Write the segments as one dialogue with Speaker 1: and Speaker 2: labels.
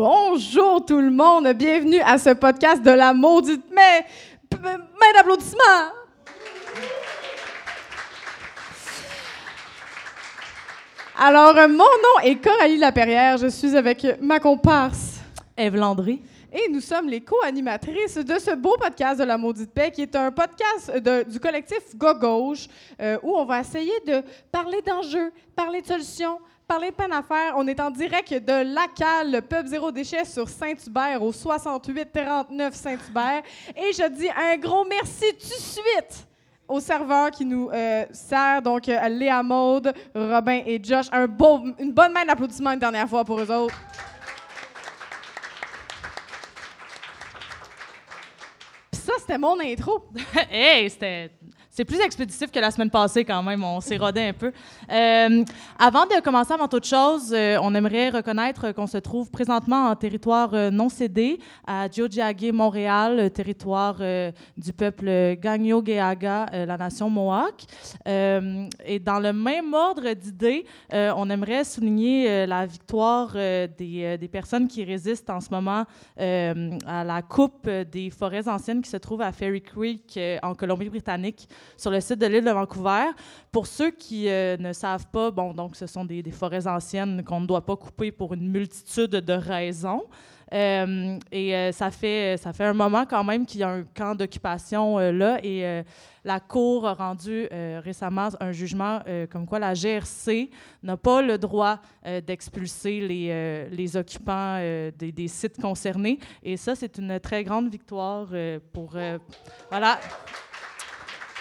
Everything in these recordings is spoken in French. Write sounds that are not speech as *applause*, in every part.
Speaker 1: Bonjour tout le monde, bienvenue à ce podcast de la maudite mais main d'applaudissements. Alors, mon nom est Coralie Laperrière, je suis avec ma comparse
Speaker 2: Eve Landry.
Speaker 1: Et nous sommes les co-animatrices de ce beau podcast de la Maudite Paix, qui est un podcast de- du collectif Go Gauche, euh, où on va essayer de parler d'enjeux, parler de solutions, parler à faire. On est en direct de l'ACAL, le pub zéro déchet sur Saint-Hubert, au 68-39 Saint-Hubert. Et je dis un gros merci tout de suite aux serveurs qui nous euh, servent, donc euh, Léa Maude, Robin et Josh. Un une bonne main d'applaudissements une dernière fois pour eux autres. Puis ça, c'était mon intro. *laughs*
Speaker 2: hey, c'était. C'est plus expéditif que la semaine passée quand même, on s'est rodé un peu. Euh, avant de commencer, avant toute chose, euh, on aimerait reconnaître qu'on se trouve présentement en territoire euh, non cédé à Diogiagé, Montréal, territoire du peuple Gagno-Geaga, la nation Mohawk. Et dans le même ordre d'idées, on aimerait souligner la victoire des, des personnes qui résistent en ce moment à la coupe des forêts anciennes qui se trouve à Ferry Creek en Colombie-Britannique sur le site de l'île de Vancouver. Pour ceux qui euh, ne savent pas, bon, donc ce sont des, forêts anciennes qu'on ne doit pas couper pour une multitude de raisons. Euh, et euh, ça, fait, ça fait un moment quand même qu'il y a un camp d'occupation là et la Cour a rendu récemment un jugement comme quoi la GRC n'a pas le droit d'expulser les, les occupants des, des sites concernés. Et ça, c'est une très grande victoire pour... voilà.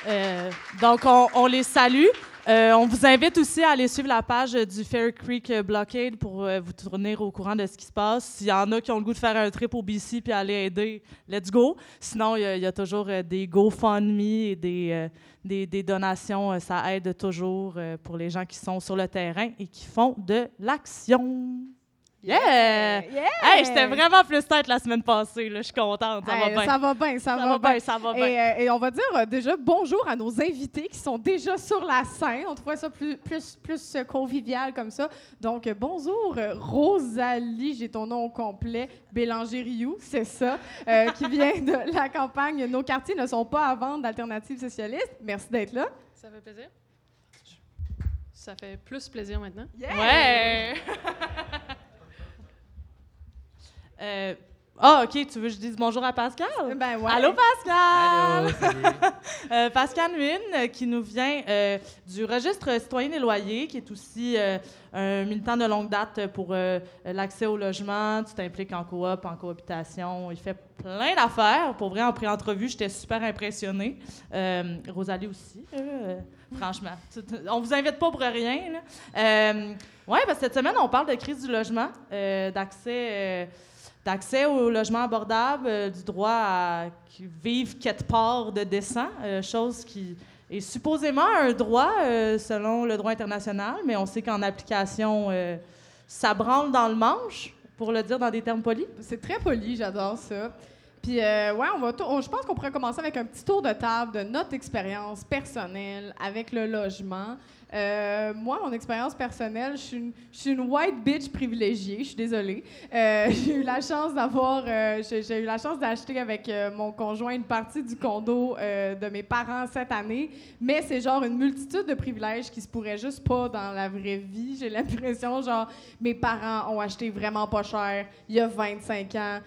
Speaker 2: Euh, donc, on, les salue. Euh, on vous invite aussi à aller suivre la page du Fair Creek Blockade pour euh, vous tourner au courant de ce qui se passe. S'il y en a qui ont le goût de faire un trip au BC puis aller aider, let's go. Sinon, il y a- toujours des GoFundMe et des, des, donations. Ça aide toujours pour les gens qui sont sur le terrain et qui font de l'action. Yeah! Hey, j'étais vraiment plus tête la semaine passée. là. Je suis contente. Ça va
Speaker 1: Hey,
Speaker 2: bien.
Speaker 1: Ça va bien, ça,
Speaker 2: Ça
Speaker 1: va
Speaker 2: va
Speaker 1: bien.
Speaker 2: ça va bien.
Speaker 1: Et, euh, et on va dire euh, déjà bonjour à nos invités qui sont déjà sur la scène. On trouvait ça plus, plus, plus euh, convivial comme ça. Donc, bonjour Rosalie, j'ai ton nom au complet, Bélanger-Rioux, c'est ça, euh, qui *laughs* vient de la campagne Nos quartiers ne sont pas à vendre d'alternatives socialistes. Merci d'être là.
Speaker 3: Ça fait plaisir? Ça fait plus plaisir maintenant?
Speaker 2: Ouais! *laughs* Euh, Ah, OK, tu veux que je dise bonjour à Pascal?
Speaker 1: Ben ouais.
Speaker 2: Allô, Pascal!
Speaker 4: Allô. *laughs*
Speaker 2: Euh, Pascal Nguyen, euh, qui nous vient euh, du registre citoyen des loyers, qui est aussi euh, un militant de longue date pour euh, l'accès au logement. Tu t'impliques en coop, en cohabitation. Il fait plein d'affaires. Pour vrai, en pré-entrevue, j'étais super impressionnée. Euh, Rosalie aussi, euh, franchement. On vous invite pas pour rien. Euh, oui, parce que cette semaine, on parle de crise du logement, euh, d'accès... d'accès au logement abordable, euh, du droit à vivre quelque part de décent, euh, chose qui est supposément un droit euh, selon le droit international, mais on sait qu'en application, ça branle dans le manche, pour le dire dans des termes polis.
Speaker 1: C'est très poli, j'adore ça. Puis, ouais, on va je pense qu'on pourrait commencer avec un petit tour de table de notre expérience personnelle avec le logement. Euh, moi, mon expérience personnelle, je suis une, white bitch privilégiée, je suis désolée. Euh, *laughs* j'ai eu la chance d'avoir, euh, j'ai eu la chance d'acheter avec mon conjoint une partie du condo de mes parents cette année, mais c'est genre une multitude de privilèges qui se pourraient juste pas dans la vraie vie. J'ai l'impression, genre, mes parents ont acheté vraiment pas cher il y a 25 ans.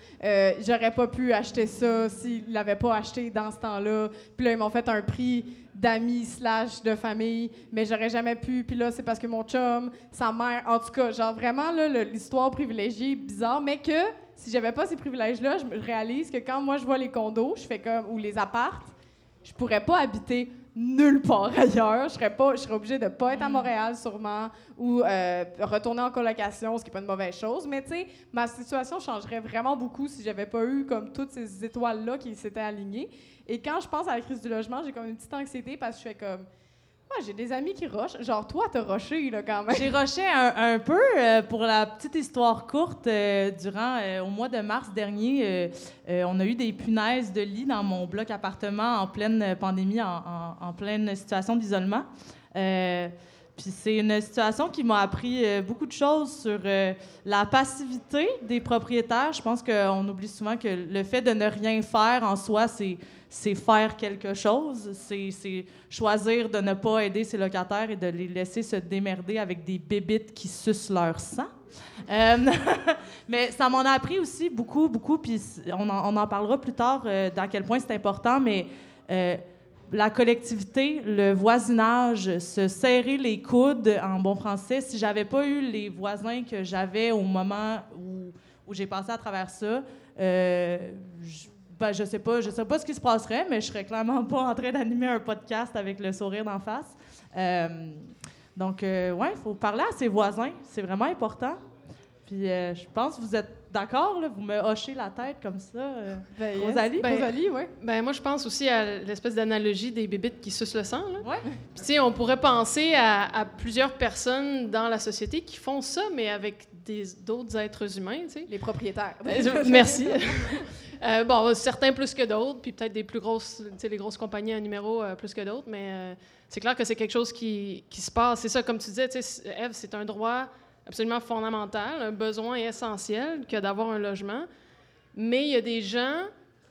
Speaker 1: J'aurais pas pu acheter ça s'ils l'avaient pas acheté dans ce temps-là. Puis là, ils m'ont fait un prix d'amis slash de famille, mais j'aurais jamais pu. Puis là, c'est parce que mon chum, sa mère, en tout cas, genre vraiment là, l'histoire privilégiée, bizarre, mais que si j'avais pas ces privilèges-là, je réalise que quand moi je vois les condos, je fais comme ou les appartes, je pourrais pas habiter nulle part ailleurs. Je serais pas, je serais obligée de pas être à Montréal sûrement ou euh, retourner en colocation, ce qui est pas une mauvaise chose. Mais tu sais, ma situation changerait vraiment beaucoup si j'avais pas eu comme toutes ces étoiles là qui s'étaient alignées. Et quand je pense à la crise du logement, j'ai comme une petite anxiété parce que je fais comme J'ai des amis qui rushent. Genre, toi, t'as rushé, là, quand même.
Speaker 2: J'ai rushé un, peu euh, pour la petite histoire courte. euh, durant, euh, au mois de mars dernier, on a eu des punaises de lit dans mon bloc appartement en pleine pandémie, en, pleine situation d'isolement. Puis c'est une situation qui m'a appris beaucoup de choses sur la passivité des propriétaires. Je pense qu'on oublie souvent que le fait de ne rien faire en soi, c'est c'est faire quelque chose, c'est choisir de ne pas aider ses locataires et de les laisser se démerder avec des bébites qui sucent leur sang. Euh, *laughs* mais ça m'en a appris aussi beaucoup, beaucoup, puis on en, parlera plus tard euh, d'à quel point c'est important, mais euh, la collectivité, le voisinage, se serrer les coudes en bon français. Si j'avais pas eu les voisins que j'avais au moment où, j'ai passé à travers ça, euh, ben, je sais pas, je sais pas ce qui se passerait, mais je serais clairement pas en train d'animer un podcast avec le sourire d'en face. Euh, donc, euh, ouais, il faut parler à ses voisins, c'est vraiment important. Puis, euh, je pense que vous êtes d'accord, là, vous me hochez la tête comme ça. euh,
Speaker 1: Ben.
Speaker 2: Rosalie?
Speaker 3: Ben,
Speaker 1: Rosalie, oui.
Speaker 3: Ben, moi, je pense aussi à l'espèce d'analogie des bébites qui sucent le sang. Là.
Speaker 2: Ouais.
Speaker 3: Puis, tu sais, on pourrait penser à, à plusieurs personnes dans la société qui font ça, mais avec des- d'autres êtres humains, tu sais.
Speaker 1: Les propriétaires.
Speaker 3: Euh, *laughs* Merci. *laughs* Euh, bon, certains plus que d'autres, puis peut-être des plus grosses, tu sais, les grosses compagnies à numéro euh, plus que d'autres, mais euh, c'est clair que c'est quelque chose qui, qui se passe. C'est ça, comme tu disais, Eve, c'est un droit absolument fondamental, un besoin essentiel que d'avoir un logement. Mais il y a des gens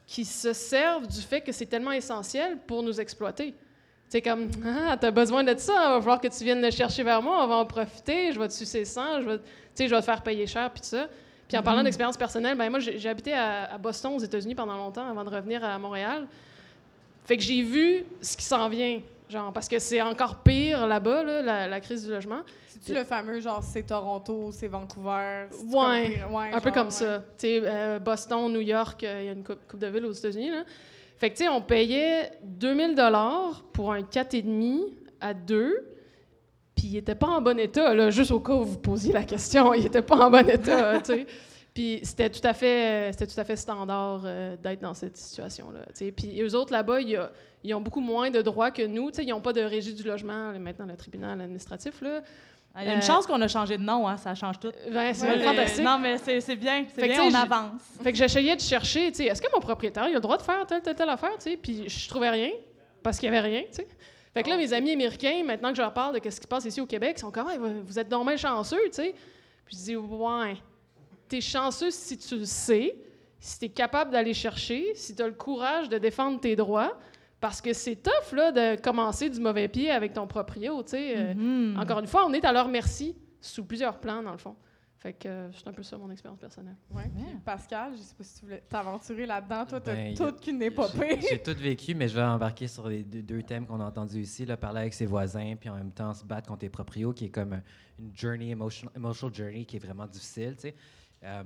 Speaker 3: qui se servent du fait que c'est tellement essentiel pour nous exploiter. C'est comme, ah, t'as besoin de ça, il va falloir que tu viennes le chercher vers moi, on va en profiter, je vais te sucer sang, je vais, je vais te faire payer cher, puis tout ça. Puis en parlant d'expérience personnelle, ben moi, j'ai j'ai habité à, à Boston, aux États-Unis, pendant longtemps, avant de revenir à Montréal. Fait que j'ai vu ce qui s'en vient, genre, parce que c'est encore pire là-bas, là, la, la crise du logement.
Speaker 1: C'est-tu le fameux, genre, c'est Toronto, c'est Vancouver?
Speaker 3: Ouais,
Speaker 1: comme- ouais,
Speaker 3: Un peu comme
Speaker 1: ouais.
Speaker 3: ça. Tu sais, euh, Boston, New York, euh, il y a une coupe, coupe de villes aux États-Unis. Là. Fait que, tu sais, on payait 2000 dollars pour un 4,5 à 2. Puis il était pas en bon état, là, juste au cas où vous posiez la question. Il était pas en bon état, *laughs* tu sais. Puis c'était tout à fait, c'était tout à fait standard euh, d'être dans cette situation-là. Puis eux autres, là-bas, il y a- ils ont beaucoup moins de droits que nous. tu sais. Ils n'ont pas de régie du logement, maintenant le tribunal administratif. Là.
Speaker 2: Il y a une
Speaker 3: Euh,
Speaker 2: chance qu'on a changé de nom, hein, ça change tout.
Speaker 3: Ben, c'est
Speaker 2: Ouais,
Speaker 3: fantastique.
Speaker 2: non, mais c'est bien, c'est
Speaker 3: Fait que,
Speaker 2: bien, on avance.
Speaker 3: Fait que j'essayais de chercher, tu sais, est-ce que mon propriétaire il a le droit de faire telle, telle, telle affaire, tu sais, puis je trouvais rien, parce qu'il y avait rien, tu sais. Fait que là, mes amis américains, maintenant que je leur parle de ce qui se passe ici au Québec, ils sont comme, Ah, vous êtes bien chanceux, tu sais. Puis je dis, ouais, t'es chanceux si tu le sais, si t'es capable d'aller chercher, si t'as le courage de défendre tes droits, parce que c'est tough, là, de commencer du mauvais pied avec ton proprio, tu sais. Euh,
Speaker 2: Mhm.
Speaker 3: Encore une fois, on est à leur merci, sous plusieurs plans, dans le fond. Fait que euh, c'est un peu ça, mon expérience personnelle.
Speaker 1: Ouais. Pascal, je sais pas si tu voulais t'aventurer là-dedans. Toi, t'as
Speaker 4: Ben,
Speaker 1: toute qu'une épopée.
Speaker 4: J'ai tout vécu, mais je vais embarquer sur les deux, deux thèmes qu'on a entendus ici, là, parler avec ses voisins, puis en même temps se battre contre tes proprios, qui est comme un- une journey, emotional, emotional journey qui est vraiment difficile, tu sais. Euh,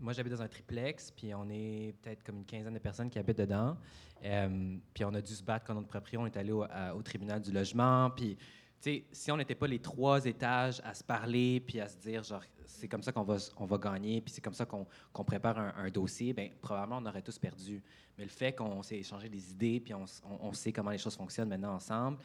Speaker 4: moi, j'habite dans un triplex, puis on est peut-être comme une quinzaine de personnes qui habitent dedans. Euh, puis on a dû se battre contre notre proprio. On est allé au, tribunal du logement. Puis, tu sais, si on n'était pas les trois étages à se parler, puis à se dire, genre, c'est comme ça qu'on va, on va gagner, puis c'est comme ça qu'on prépare un, dossier, bien, probablement, on aurait tous perdu. Mais le fait qu'on s'est échangé des idées, puis on, on- on sait comment les choses fonctionnent maintenant ensemble,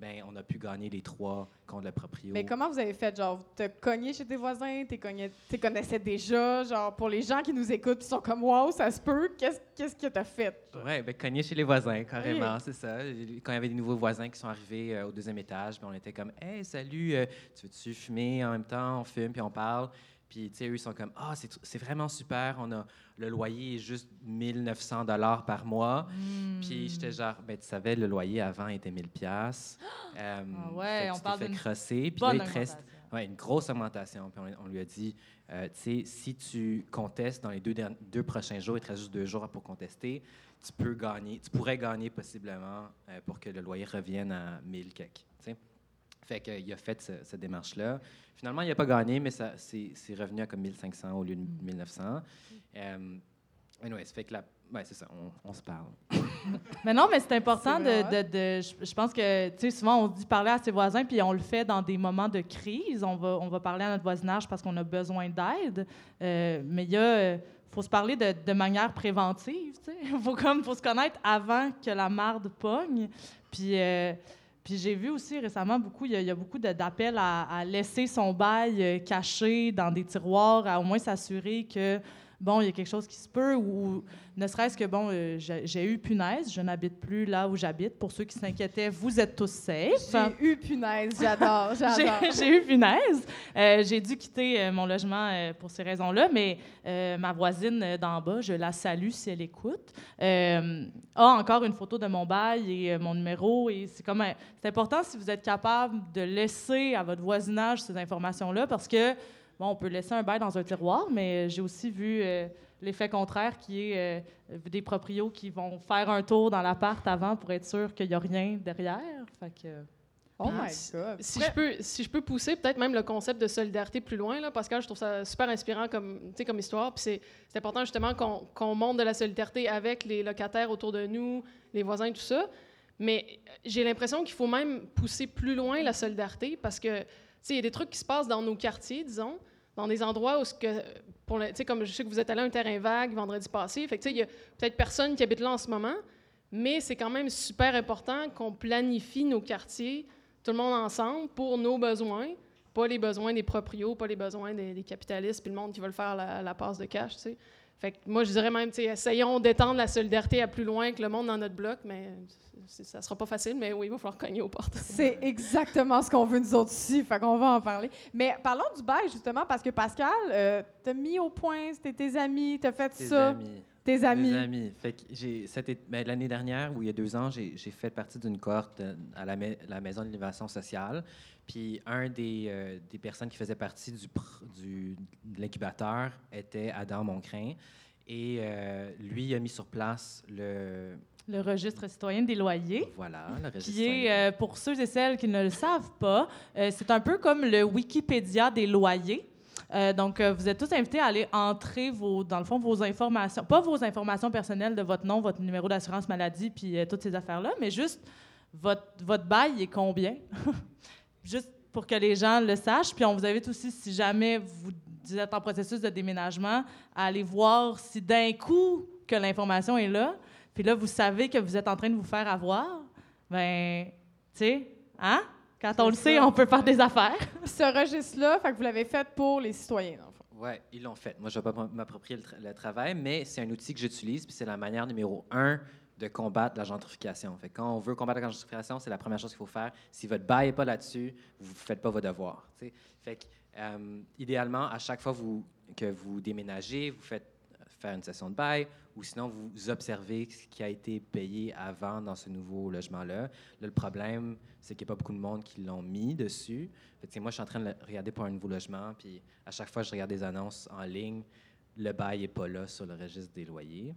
Speaker 4: ben on a pu gagner les trois contre le proprio.
Speaker 1: Mais comment vous avez fait? Genre, vous te cogné chez tes voisins, t'es cogné- t'es connaissais déjà? Genre, pour les gens qui nous écoutent, qui sont comme, wow, ça se peut, qu'est-ce qu'est-ce que t'as fait?
Speaker 4: Oui, ben, cogner chez les voisins, carrément, c'est ça. Quand il y avait des nouveaux voisins qui sont arrivés euh, au deuxième étage, ben, on était comme Hey, salut, euh, tu veux-tu fumer en même temps? On fume, puis on parle. Puis, tu sais, eux, ils sont comme Ah, c'est vraiment super, on a, le loyer est juste 1900 dollars par mois.
Speaker 2: Hmm.
Speaker 4: Puis, j'étais genre, ben, tu savais, le loyer avant était 1000 pièces. *gasps*
Speaker 2: Ah ouais, on parle
Speaker 4: fait
Speaker 2: d'une
Speaker 4: crosser. Puis là, il te reste. Ouais, une grosse augmentation. Puis on, on lui a dit, euh, tu sais, si tu contestes dans les deux, deux prochains jours, il te reste juste deux jours pour contester, tu peux gagner, tu pourrais gagner possiblement euh, pour que le loyer revienne à 1000 quelques. Fait qu'il a fait ce- cette démarche-là. Finalement, il n'a pas gagné, mais ça, c'est, c'est revenu à comme 1500 au lieu de 1900. Euh, anyway, ça fait que la, ouais, c'est ça, on, on se parle. *laughs*
Speaker 2: Mais non, mais c'est important
Speaker 1: C'est
Speaker 2: de,
Speaker 1: vrai.
Speaker 2: de- de- je, je pense que, tu sais, souvent on dit parler à ses voisins, puis on le fait dans des moments de crise. On va, on va parler à notre voisinage parce qu'on a besoin d'aide. Euh, mais il y a, euh, faut se parler de, de manière préventive, tu sais. *laughs* Faut comme, faut se connaître avant que la marde pogne. Puis, euh, puis j'ai vu aussi récemment beaucoup, il y a, beaucoup d'appels à, à laisser son bail euh, caché dans des tiroirs, à au moins s'assurer que bon, il y a quelque chose qui se peut, ou ne serait-ce que, bon, euh, j'ai eu punaise, je n'habite plus là où j'habite. Pour ceux qui s'inquiétaient, vous êtes tous safe.
Speaker 1: J'ai eu punaise, j'adore, *laughs* j'adore. *laughs*
Speaker 2: J'ai eu punaise. Euh, j'ai dû quitter euh, mon logement pour ces raisons-là, mais ma voisine d'en bas, je la salue si elle écoute, a encore une photo de mon bail et mon numéro. Et c'est comme c'est important si vous êtes capable de laisser à votre voisinage ces informations-là, parce que bon, on peut laisser un bail dans un tiroir, mais j'ai aussi vu euh, l'effet contraire qui est euh, des proprios qui vont faire un tour dans l'appart avant pour être sûr qu'il n'y a rien derrière. Fait que,
Speaker 1: Oh
Speaker 3: Ah,
Speaker 1: my
Speaker 3: si-
Speaker 1: God.
Speaker 3: Si je, peux, si je peux pousser peut-être même le concept de solidarité plus loin, là, Pascal, je trouve ça super inspirant comme, tu sais, comme histoire. Puis c'est c'est important justement qu'on qu'on montre de la solidarité avec les locataires autour de nous, les voisins, tout ça. Mais j'ai l'impression qu'il faut même pousser plus loin la solidarité parce que, tu sais, il y a des trucs qui se passent dans nos quartiers, disons, dans des endroits où, ce que, pour le- comme je sais que vous êtes allé à un terrain vague vendredi passé, fait il y a peut-être personne qui habite là en ce moment, mais c'est quand même super important qu'on planifie nos quartiers tout le monde ensemble pour nos besoins, pas les besoins des proprios, pas les besoins des, des capitalistes puis le monde qui veut faire la, la passe de cash, tu sais. Fait que moi, je dirais même, essayons d'étendre la solidarité à plus loin que le monde dans notre bloc, mais ça sera pas facile, mais oui, il va falloir cogner aux portes.
Speaker 1: C'est exactement ce qu'on veut nous autres ici, fait qu'on va en parler. Mais parlons du bail, justement, parce que Pascal, euh, t'as mis au point, c'était tes amis, t'as fait
Speaker 4: Tes
Speaker 1: ça,
Speaker 4: amis.
Speaker 1: Tes amis.
Speaker 4: Fait que j'ai, ben, l'année dernière, ou il y a deux ans, j'ai, fait partie d'une cohorte euh, à la, mai- la Maison de l'innovation sociale. Puis un des, euh, des personnes qui faisait partie du, de l'incubateur était Adam Moncrin. Et euh, lui a mis sur place le...
Speaker 2: le registre citoyen des loyers.
Speaker 4: Voilà, le registre.
Speaker 2: qui est, euh, pour ceux et celles qui ne le savent pas, euh, c'est un peu comme le Wikipédia des loyers. Euh, donc, euh, vous êtes tous invités à aller entrer, vos, dans le fond, vos informations, pas vos informations personnelles de votre nom, votre numéro d'assurance maladie, puis euh, toutes ces affaires-là, mais juste votre, bail est combien? *laughs* juste pour que les gens le sachent. Puis on vous invite aussi, si jamais vous êtes en processus de déménagement, à aller voir si d'un coup que l'information est là, puis là, vous savez que vous êtes en train de vous faire avoir, ben, tu sais, hein? Quand on le sait, on peut faire des affaires. *laughs*
Speaker 1: Ce registre-là, fait que vous l'avez fait pour les citoyens, dans le fond.
Speaker 4: Oui, ils l'ont fait. Moi, je ne vais pas m'approprier le, tra- le travail, mais c'est un outil que j'utilise, puis c'est la manière numéro un de combattre la gentrification. Fait que quand on veut combattre la gentrification, c'est la première chose qu'il faut faire. Si votre bail n'est pas là-dessus, vous ne faites pas vos devoirs. Fait que, euh, idéalement, à chaque fois vous, que vous déménagez, vous faites euh, faire une session de bail, ou sinon vous observez ce qui a été payé avant dans ce nouveau logement-là. Là, le problème, c'est qu'il n'y a pas beaucoup de monde qui l'ont mis dessus. Fait que, moi, je suis en train de regarder pour un nouveau logement, puis à chaque fois que je regarde des annonces en ligne, le bail n'est pas là sur le registre des loyers.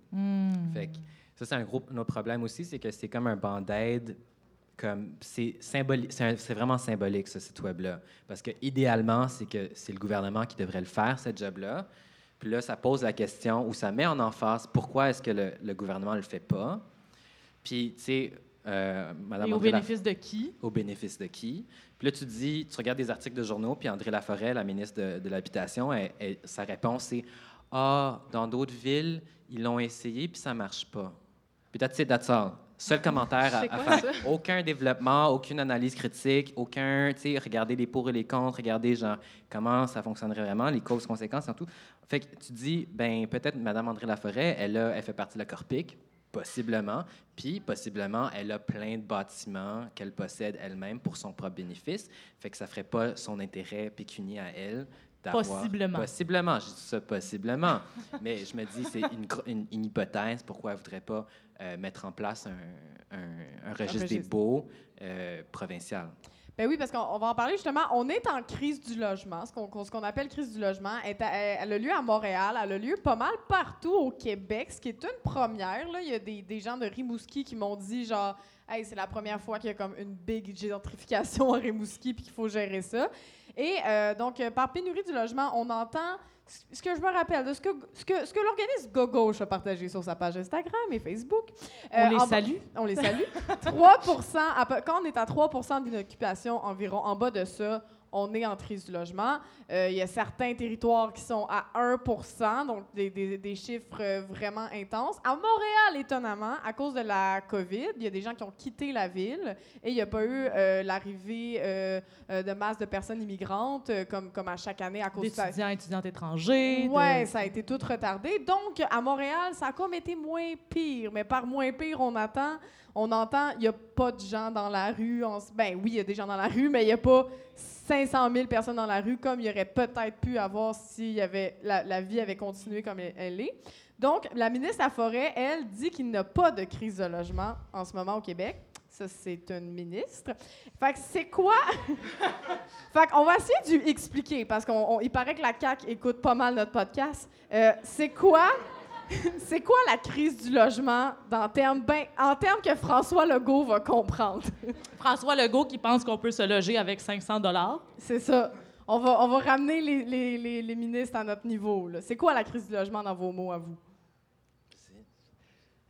Speaker 4: Fait que ça, c'est un gros un autre problème aussi, c'est que c'est comme un band-aid. Comme c'est symbolique, c'est vraiment symbolique ce site web-là, parce que idéalement, c'est que c'est le gouvernement qui devrait le faire ce job-là. Puis là, ça pose la question ou ça met en emphase pourquoi est-ce que le, le gouvernement le fait pas. Puis tu sais, euh, Madame
Speaker 2: Et au
Speaker 4: André Laf-
Speaker 2: bénéfice de qui?
Speaker 4: au bénéfice de qui? Puis là, tu dis, tu regardes des articles de journaux, puis André Laforêt, la ministre de, de l'Habitation, sa réponse c'est Ah, dans d'autres villes, ils l'ont essayé, puis ça marche pas. Puis that's it, that's all. Seul commentaire à,
Speaker 3: C'est
Speaker 4: à
Speaker 3: quoi,
Speaker 4: faire. Aucun développement, aucune analyse critique, aucun, tu sais, regarder les pour et les contre, regarder genre comment ça fonctionnerait vraiment, les causes, conséquences et tout. Fait que tu dis, ben peut-être Mme André Laforêt, elle, a, elle fait partie de la Corpic, possiblement, puis possiblement, elle a plein de bâtiments qu'elle possède elle-même pour son propre bénéfice. Fait que ça ferait pas son intérêt pécunier à elle.
Speaker 2: Possiblement.
Speaker 4: Possiblement, je dis ça possiblement. *laughs* Mais je me dis, c'est une, gro- une- une hypothèse. Pourquoi elle ne voudrait pas euh, mettre en place un, un- un registre des baux euh, provincial?
Speaker 1: Ben oui, parce qu'on on va en parler justement. On est en crise du logement, ce qu'on qu'on appelle crise du logement. Est à- elle a lieu à Montréal, elle a lieu pas mal partout au Québec, ce qui est une première. Là. Il y a des, des gens de Rimouski qui m'ont dit genre, hey, c'est la première fois qu'il y a comme une big gentrification à Rimouski puis qu'il faut gérer ça. Et euh, donc, euh, par pénurie du logement, on entend ce que je me rappelle de ce que, ce que, ce que l'organisme Go Gauche a partagé sur sa page Instagram et Facebook.
Speaker 2: On
Speaker 1: Euh,
Speaker 2: les
Speaker 1: en-
Speaker 2: salue.
Speaker 1: on les salue. *laughs* 3 à peu- Quand on est à 3% d'inoccupation environ, en bas de ça, on est en crise du logement. Euh, il y a certains territoires qui sont à 1 donc des, des- des chiffres euh, vraiment intenses. À Montréal, étonnamment, à cause de la COVID, il y a des gens qui ont quitté la ville et il n'y a pas eu euh, l'arrivée euh, de masse de personnes immigrantes comme, comme à chaque année à cause de ça.
Speaker 2: D'étudiants, étudiantes étrangers. de-
Speaker 1: Ouais, ça a été tout retardé. Donc, à Montréal, ça a comme été moins pire. Mais par moins pire, on attend, on entend, il n'y a pas de gens dans la rue. On ben oui, il y a des gens dans la rue, mais il n'y a pas 500 000 personnes dans la rue comme il y aurait peut-être pu avoir si la, vie avait continué comme elle, est. Donc, la ministre la Forêt, elle, dit qu'il n'y a pas de crise de logement en ce moment au Québec. Ça, c'est une ministre. Fait que c'est quoi? *laughs* fait qu'on va essayer de lui expliquer, parce qu'il paraît que la CAQ écoute pas mal notre podcast. Euh, c'est quoi? *laughs* c'est quoi la crise du logement dans termes, ben, en termes que François Legault va comprendre? *laughs*
Speaker 2: François Legault qui pense qu'on peut se loger avec 500 dollars.
Speaker 1: c'est ça. On va, on va ramener les, les- les- les ministres à notre niveau. C'est quoi la crise du logement dans vos mots à vous?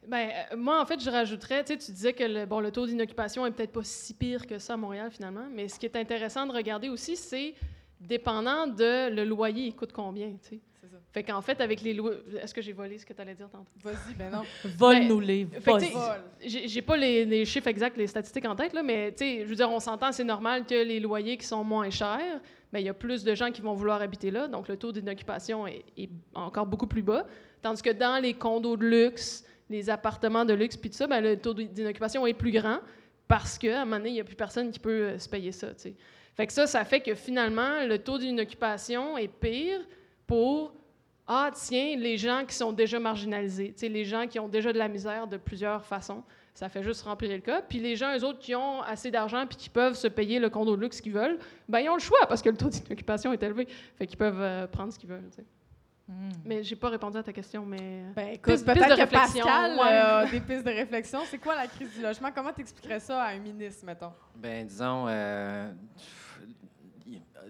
Speaker 3: Ben, euh, moi, en fait, je rajouterais, tu sais, tu disais que le, bon, le taux d'inoccupation est peut-être pas si pire que ça à Montréal, finalement, mais ce qui est intéressant de regarder aussi, c'est dépendant de le loyer, il coûte combien, tu sais.
Speaker 1: C'est ça.
Speaker 3: Fait qu'en fait, avec les loyers... Est-ce que j'ai volé ce que tu allais dire tantôt?
Speaker 1: Vas-y, ben non. *laughs*
Speaker 2: Vole-nous les.
Speaker 3: Fait que,
Speaker 2: vole.
Speaker 3: tu sais, J'ai pas les, les chiffres exacts, les statistiques en tête, là, mais tu sais, je veux dire, on s'entend, c'est normal que les loyers qui sont moins chers, ben, il y a plus de gens qui vont vouloir habiter là, donc le taux d'inoccupation est, est encore beaucoup plus bas. Tandis que dans les condos de luxe, les appartements de luxe, puis tout ça, ben, le taux d'inoccupation est plus grand parce qu'à un moment donné, il n'y a plus personne qui peut euh, se payer ça. tu sais. Fait que ça, ça fait que finalement, le taux d'inoccupation est pire pour ah, tiens, les gens qui sont déjà marginalisés, tu sais, les gens qui ont déjà de la misère de plusieurs façons, ça fait juste remplir le cas. Puis les gens, eux autres, qui ont assez d'argent puis qui peuvent se payer le condo de luxe qu'ils veulent, ben ils ont le choix parce que le taux d'inoccupation est élevé. Fait qu'ils peuvent euh, prendre ce qu'ils veulent.
Speaker 2: Hmm.
Speaker 3: Mais j'ai pas répondu à ta question, mais...
Speaker 1: Ben écoute, peut-être que
Speaker 3: réflexion,
Speaker 1: Pascal
Speaker 3: ouais.
Speaker 1: euh, a des pistes de réflexion. C'est quoi la crise du logement? Comment t'expliquerais ça à un ministre, mettons?
Speaker 4: Ben, disons, euh,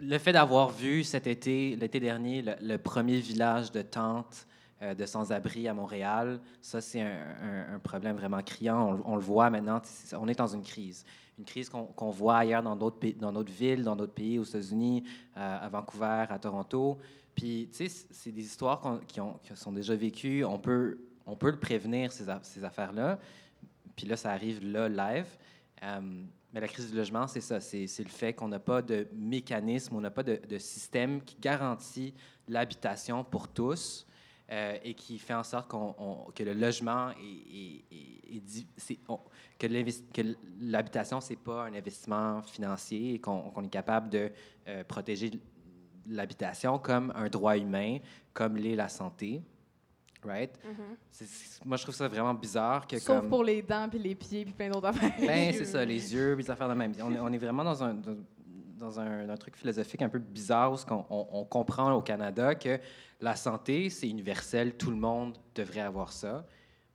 Speaker 4: le fait d'avoir vu cet été, l'été dernier, le, premier village de tentes euh, de sans-abri à Montréal, ça, c'est un, problème vraiment criant. On, le voit maintenant, on est dans une crise. Une crise qu'on voit ailleurs dans d'autres villes, dans d'autres pays, aux États-Unis, euh, à Vancouver, à Toronto. Puis, tu sais, c'est des histoires qui, ont- qui sont déjà vécues. On peut, on peut le prévenir, ces affaires-là. Puis là, ça arrive là, live. Euh, mais la crise du logement, c'est ça. C'est le fait qu'on n'a pas de mécanisme, on n'a pas de, système qui garantit l'habitation pour tous euh, et qui fait en sorte que le logement est, que l'habitation, c'est pas un investissement financier et qu'on qu'on est capable de euh, protéger l'habitation comme un droit humain, comme l'est la santé. Right? C'est- moi, je trouve ça vraiment bizarre que
Speaker 1: Sauf
Speaker 4: comme...
Speaker 1: pour les dents, puis les pieds, puis plein d'autres affaires.
Speaker 4: Ben, c'est *laughs* ça, les yeux, les affaires de même. On est, on est vraiment dans un, dans un, un truc philosophique un peu bizarre où qu'on- on, on comprend au Canada que la santé, c'est universel, tout le monde devrait avoir ça.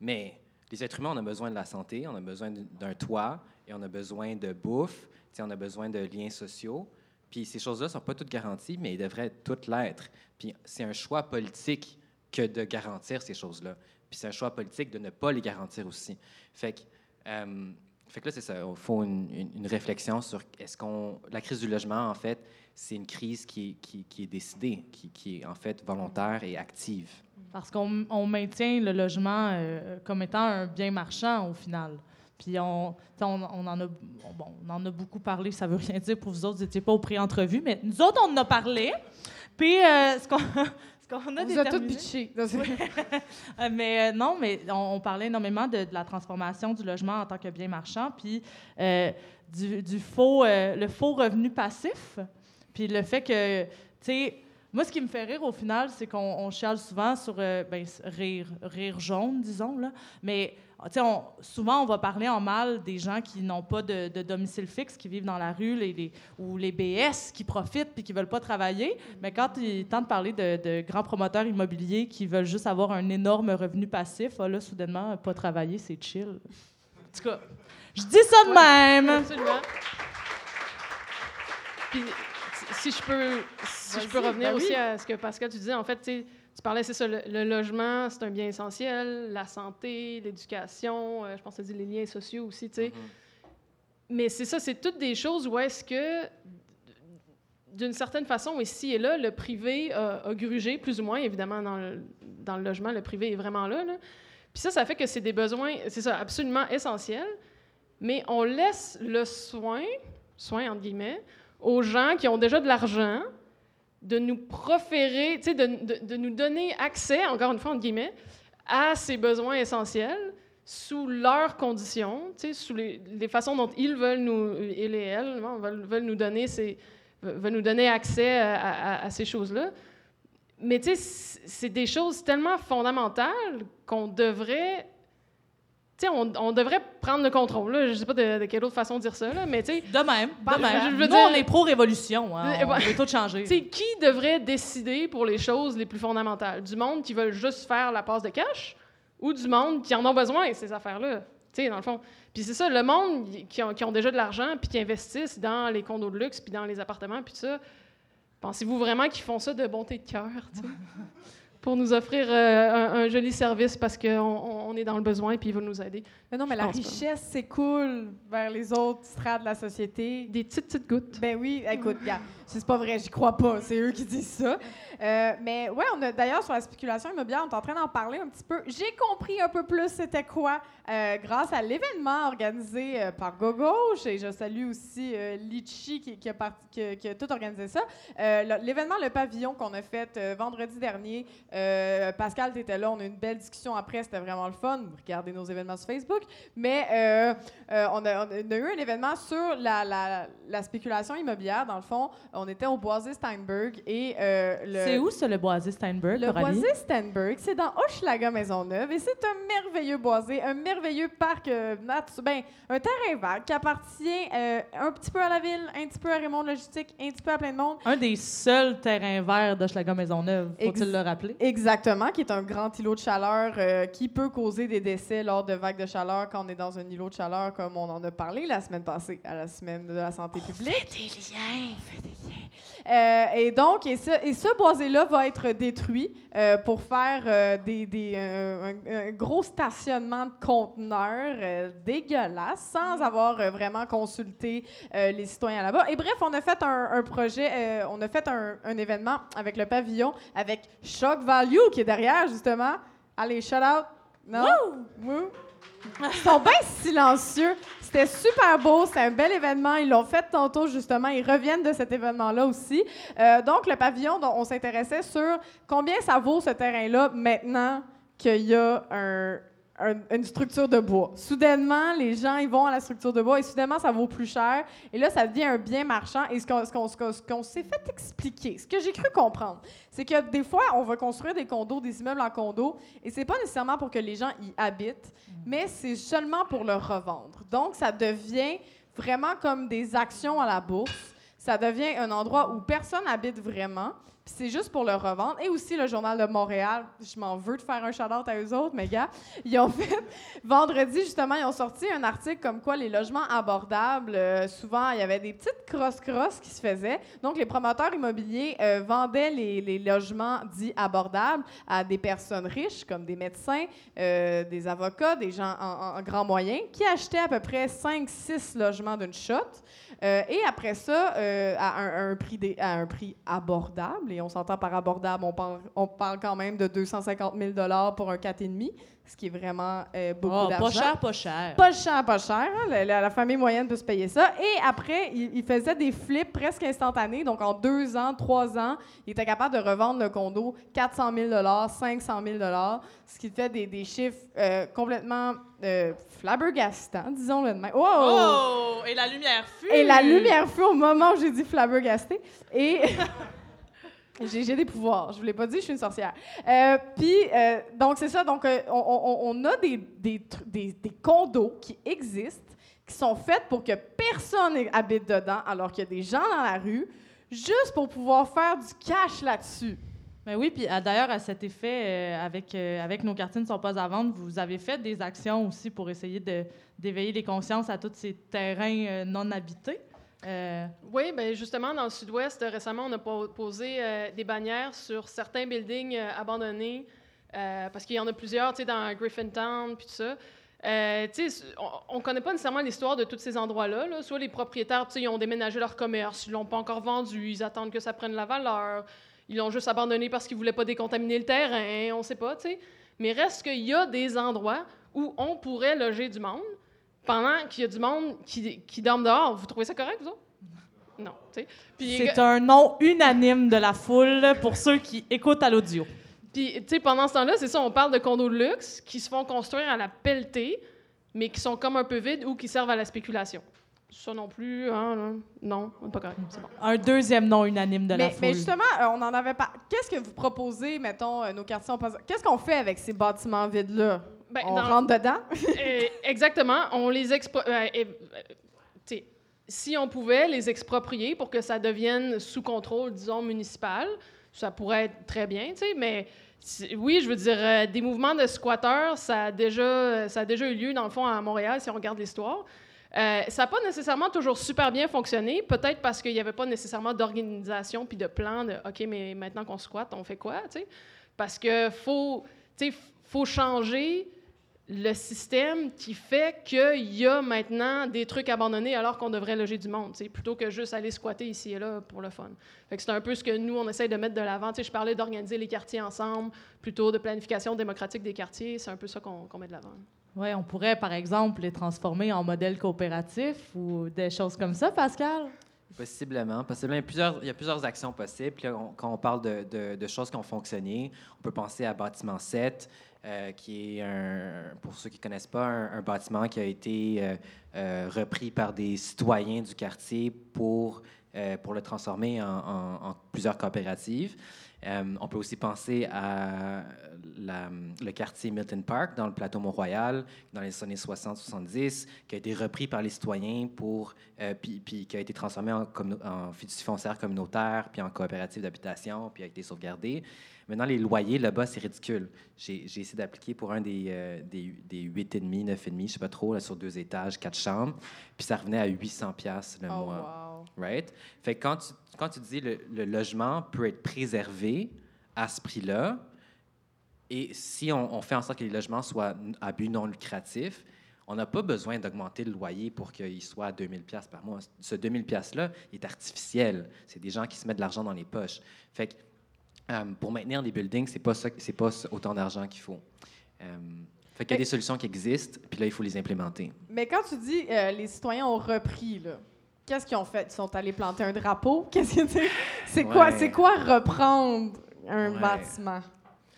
Speaker 4: Mais les êtres humains, on a besoin de la santé, on a besoin d'un toit et on a besoin de bouffe, on a besoin de liens sociaux. Puis ces choses-là ne sont pas toutes garanties, mais ils devraient toutes l'être. Puis c'est un choix politique que de garantir ces choses-là. Puis c'est un choix politique de ne pas les garantir aussi. Fait que, euh, fait que là, c'est ça. Il faut une, réflexion sur est-ce qu'on. La crise du logement, en fait, c'est une crise qui, est- décidée, qui, est en fait volontaire et active.
Speaker 2: Parce qu'on on maintient le logement euh, comme étant un bien marchand au final. Puis on, on, en a, bon, on en a beaucoup parlé, ça veut rien dire pour vous autres, vous n'étiez pas au pré-entrevue, mais nous autres, on en a parlé. Puis euh, ce qu'on qu'on a
Speaker 1: On vous a tout pitché. *laughs*
Speaker 2: Euh, mais euh, non, mais on, on parlait énormément de, de la transformation du logement en tant que bien marchand, puis euh, du, du faux, euh, le faux revenu passif, puis le fait que, tu sais, moi, ce qui me fait rire au final, c'est qu'on on chiale souvent sur ben, rire, rire jaune, disons, là. Mais on- souvent, on va parler en mal des gens qui n'ont pas de, de domicile fixe, qui vivent dans la rue, les, les- ou les BS qui profitent puis qui veulent pas travailler. Mais quand il est temps de parler de, de grands promoteurs immobiliers qui veulent juste avoir un énorme revenu passif, ah, là, soudainement, pas travailler, c'est chill. En tout cas, je dis ça de même.
Speaker 3: Absolument. Puis, si- je peux, si je peux revenir
Speaker 1: ben
Speaker 3: aussi
Speaker 1: oui.
Speaker 3: à ce que Pascal, tu disais, en fait, tu sais, tu parlais, c'est ça, le, le logement, c'est un bien essentiel, la santé, l'éducation, euh, je pense que tu as dit les liens sociaux aussi, tu sais. Mais c'est ça, c'est toutes des choses où est-ce que d'une certaine façon, ici et là, le privé a, a grugé, plus ou moins, évidemment, dans le, dans le logement, le privé est vraiment là. là. Puis ça, ça fait que c'est des besoins, c'est ça, absolument essentiels, mais on laisse le soin, soin entre guillemets, aux gens qui ont déjà de l'argent de nous proférer, de, de- de nous donner accès, encore une fois, entre guillemets, à ces besoins essentiels sous leurs conditions, sous les, façons dont ils veulent nous, ils et elles, veulent, veulent nous donner ces, veulent nous donner accès à, à- à ces choses-là. Mais tu sais, c'est des choses tellement fondamentales qu'on devrait, sais, on, on devrait prendre le contrôle. Là. Je sais pas de, de quelle autre façon de dire ça, là, mais tu sais,
Speaker 2: De même, de même.
Speaker 3: Je veux
Speaker 2: Nous,
Speaker 3: dire-
Speaker 2: on est pro-révolution. Hein,
Speaker 3: Euh,
Speaker 2: on veut tout changer.
Speaker 3: Tu sais, qui devrait décider pour les choses les plus fondamentales? Du monde qui veulent juste faire la passe de cash ou du monde qui en ont besoin, ces affaires-là? Tu sais, dans le fond. Puis c'est ça, le monde qui ont, qui ont déjà de l'argent puis qui investissent dans les condos de luxe puis dans les appartements puis tout ça, pensez-vous vraiment qu'ils font ça de bonté de cœur? *laughs* Pour nous offrir euh, un, un joli service parce qu'on on, on est dans le besoin puis ils veulent nous aider.
Speaker 1: Mais non, mais
Speaker 3: Je
Speaker 1: la richesse, cool vers les autres strates de la société.
Speaker 3: Des petites, petites gouttes.
Speaker 1: Ben oui, écoute, regarde, c'est pas vrai, j'y crois pas, c'est eux qui disent ça. Euh, mais ouais, on a d'ailleurs sur la spéculation immobilière, on est en train d'en parler un petit peu. J'ai compris un peu plus c'était quoi euh, grâce à l'événement organisé euh, par Gauche et je salue aussi Litchi qui, a tout organisé ça. L'événement Le Pavillon qu'on a fait vendredi dernier, Pascal, tu étais là, on a eu une belle discussion après, c'était vraiment le fun. Regardez nos événements sur Facebook. Mais on, a, eu un événement sur la spéculation immobilière. Dans le fond, on était au Boisé Steinberg et euh, le.
Speaker 2: C'est où, ça, le boisé Steinberg,
Speaker 1: Le
Speaker 2: Coralie?
Speaker 1: boisé Steinberg, c'est dans Hochelaga Maisonneuve et c'est un merveilleux boisé, un merveilleux parc euh, natu- ben, un terrain vague qui appartient euh, un petit peu à la ville, un petit peu à Raymond Logistique, un petit peu à plein de monde.
Speaker 2: Un des seuls terrains verts de Schlager Maisonneuve, faut-il le rappeler?
Speaker 1: Exactement, qui est un grand îlot de chaleur euh, qui peut causer des décès lors de vagues de chaleur quand on est dans un îlot de chaleur, comme on en a parlé la semaine passée à la semaine de la santé publique.
Speaker 2: des liens.
Speaker 1: Euh, et donc, et ce, et ce boisé-là va être détruit euh, pour faire euh, des, des, un, un gros stationnement de conteneurs dégueulasse sans avoir euh, vraiment consulté les citoyens là-bas. Et bref, on a fait un, un projet, on a fait un, un événement avec le pavillon, avec Shock Value qui est derrière, justement. Allez, shout out. Non? Woo! Ils sont bien silencieux. C'était super beau, c'est un bel événement. Ils l'ont fait tantôt, justement. Ils reviennent de cet événement-là aussi. Euh, donc, le pavillon, dont on s'intéressait sur combien ça vaut ce terrain-là maintenant qu'il y a un- un- une structure de bois. Soudainement, les gens ils vont à la structure de bois et soudainement, ça vaut plus cher. Et là, ça devient un bien marchand. Et ce qu'on s'est fait expliquer, ce que j'ai cru comprendre, c'est que des fois, on va construire des condos, des immeubles en condo, et c'est pas nécessairement pour que les gens y habitent, mais c'est seulement pour le revendre. Donc, ça devient vraiment comme des actions à la bourse. Ça devient un endroit où personne habite vraiment. C'est juste pour le revendre. Et aussi le Journal de Montréal. Je m'en veux de faire un shout-out à eux autres, mais gars, ils ont fait... *laughs* Vendredi, justement, ils ont sorti un article comme quoi les logements abordables, euh, souvent, il y avait des petites cross-cross qui se faisaient. Donc, les promoteurs immobiliers euh, vendaient les, logements dits abordables à des personnes riches, comme des médecins, euh, des avocats, des gens en, grand moyen, qui achetaient à peu près 5-6 logements d'une shot. Et après ça, à, un, prix dé- à un prix abordable, et on s'entend par abordable, on parle, on parle quand même de 250 000 pour un 4,5, ce qui est vraiment euh, beaucoup
Speaker 2: Oh,
Speaker 1: d'argent.
Speaker 2: pas cher, pas cher.
Speaker 1: Pas cher, pas cher. hein. La, la- la famille moyenne peut se payer ça. Et après, il, il faisait des flips presque instantanés. Donc, en deux ans, trois ans, il était capable de revendre le condo 400 000 500 000 ce qui fait des, des chiffres euh, complètement euh, flabbergastants, disons-le de même. Wow!
Speaker 2: Oh! Et la lumière fut.
Speaker 1: Et la lumière fut au moment où j'ai dit flabbergasté. Et *laughs* j'ai des pouvoirs. Je vous l'ai pas dit, je suis une sorcière. Euh, Puis, euh, donc, c'est ça. Donc, euh, on, a des, des, des- condos qui existent, qui sont faits pour que personne habite dedans, alors qu'il y a des gens dans la rue, juste pour pouvoir faire du cash là-dessus.
Speaker 2: Ben oui, puis d'ailleurs, à cet effet, avec, avec nos cartines ne sont pas à vendre, vous avez fait des actions aussi pour essayer d'éveiller les consciences à tous ces terrains non habités. Euh,
Speaker 3: Oui, ben justement, dans le sud-ouest, récemment, on a po- posé euh, des bannières sur certains buildings euh, abandonnés, euh, parce qu'il y en a plusieurs, tu sais, dans Griffintown, puis tout ça. Tu sais, on ne connaît pas nécessairement l'histoire de tous ces endroits-là. là. Soit les propriétaires, tu sais, ils ont déménagé leur commerce, ils l'ont pas encore vendu, ils attendent que ça prenne la valeur, ils l'ont juste abandonné parce qu'ils voulaient pas décontaminer le terrain, on sait pas, tu sais. Mais reste qu'il y a des endroits où on pourrait loger du monde pendant qu'il y a du monde qui, qui dorme dehors. Vous trouvez ça correct, vous autres? Non,
Speaker 2: C'est un nom unanime de la foule pour ceux qui écoutent à l'audio.
Speaker 3: Puis, tu sais, pendant ce temps-là, c'est ça, on parle de condos de luxe qui se font construire à la pelletée, mais qui sont comme un peu vides ou qui servent à la spéculation. Ça non plus, hein, non, pas correct, c'est bon.
Speaker 2: Un deuxième nom unanime de la foule.
Speaker 1: mais justement, euh, on en avait pas. Qu'est-ce que vous proposez, mettons, euh, nos quartiers pas- Qu'est-ce qu'on fait avec ces bâtiments vides-là?
Speaker 3: Ben,
Speaker 1: on
Speaker 3: dans-
Speaker 1: rentre dedans? *laughs*
Speaker 3: Euh, exactement, on les euh, euh, si on pouvait les exproprier pour que ça devienne sous contrôle, disons, municipal, ça pourrait être très bien, mais oui, je veux dire, euh, des mouvements de squatteurs, ça a, déjà, ça a déjà eu lieu, dans le fond, à Montréal, si on regarde l'histoire. Euh, ça n'a pas nécessairement toujours super bien fonctionné, peut-être parce qu'il n'y avait pas nécessairement d'organisation puis de plan de OK, mais maintenant qu'on squatte, on fait quoi? Parce que faut, faut changer le système qui fait qu'il y a maintenant des trucs abandonnés alors qu'on devrait loger du monde, plutôt que juste aller squatter ici et là pour le fun. C'est un peu ce que nous, on essaie de mettre de l'avant. Je parlais d'organiser les quartiers ensemble, plutôt de planification démocratique des quartiers. C'est un peu ça qu'on met de l'avant.
Speaker 2: Ouais, on pourrait, par exemple, les transformer en modèle coopératif ou des choses comme ça, Pascal?
Speaker 4: Possiblement. Possiblement. Il y a plusieurs, il y a plusieurs actions possibles. Puis là, on- quand on parle de, de- de choses qui ont fonctionné, on peut penser à Bâtiment 7, euh, qui est, un, pour ceux qui ne connaissent pas, un, bâtiment qui a été euh, euh, repris par des citoyens du quartier pour, pour le transformer en plusieurs coopératives. Euh, on peut aussi penser à la- le quartier Milton Park dans le plateau Mont-Royal dans les années 60-70, qui a été repris par les citoyens pour, euh, puis, puis qui a été transformé en, en fiducie foncière communautaire, puis en coopérative d'habitation, puis a été sauvegardé. Maintenant, les loyers là-bas, c'est ridicule. J'ai essayé d'appliquer pour un des, euh, des, des 8,5, 9,5, je sais pas trop, là, sur deux étages, quatre chambres, puis ça revenait à 800 pièces le
Speaker 1: Oh,
Speaker 4: mois.
Speaker 1: wow.
Speaker 4: Right? Fait que quand tu, quand tu dis le, le logement peut être préservé à ce prix-là, et si on, on fait en sorte que les logements soient à but non lucratif, on n'a pas besoin d'augmenter le loyer pour qu'il soit à 2000 pièces par mois. Ce 2000 pièces-là est artificiel. C'est des gens qui se mettent de l'argent dans les poches. Fait que, euh, pour maintenir des buildings, c'est pas c'est pas autant d'argent qu'il faut. Euh, fait qu'il y a des solutions qui existent, puis là, il faut les implémenter.
Speaker 1: Mais quand tu dis euh, les citoyens ont repris, là, qu'est-ce qu'ils ont fait? Ils sont allés planter un drapeau? *laughs* Qu'est-ce que c'est? C'est quoi, c'est quoi reprendre un
Speaker 4: Ouais.
Speaker 1: bâtiment?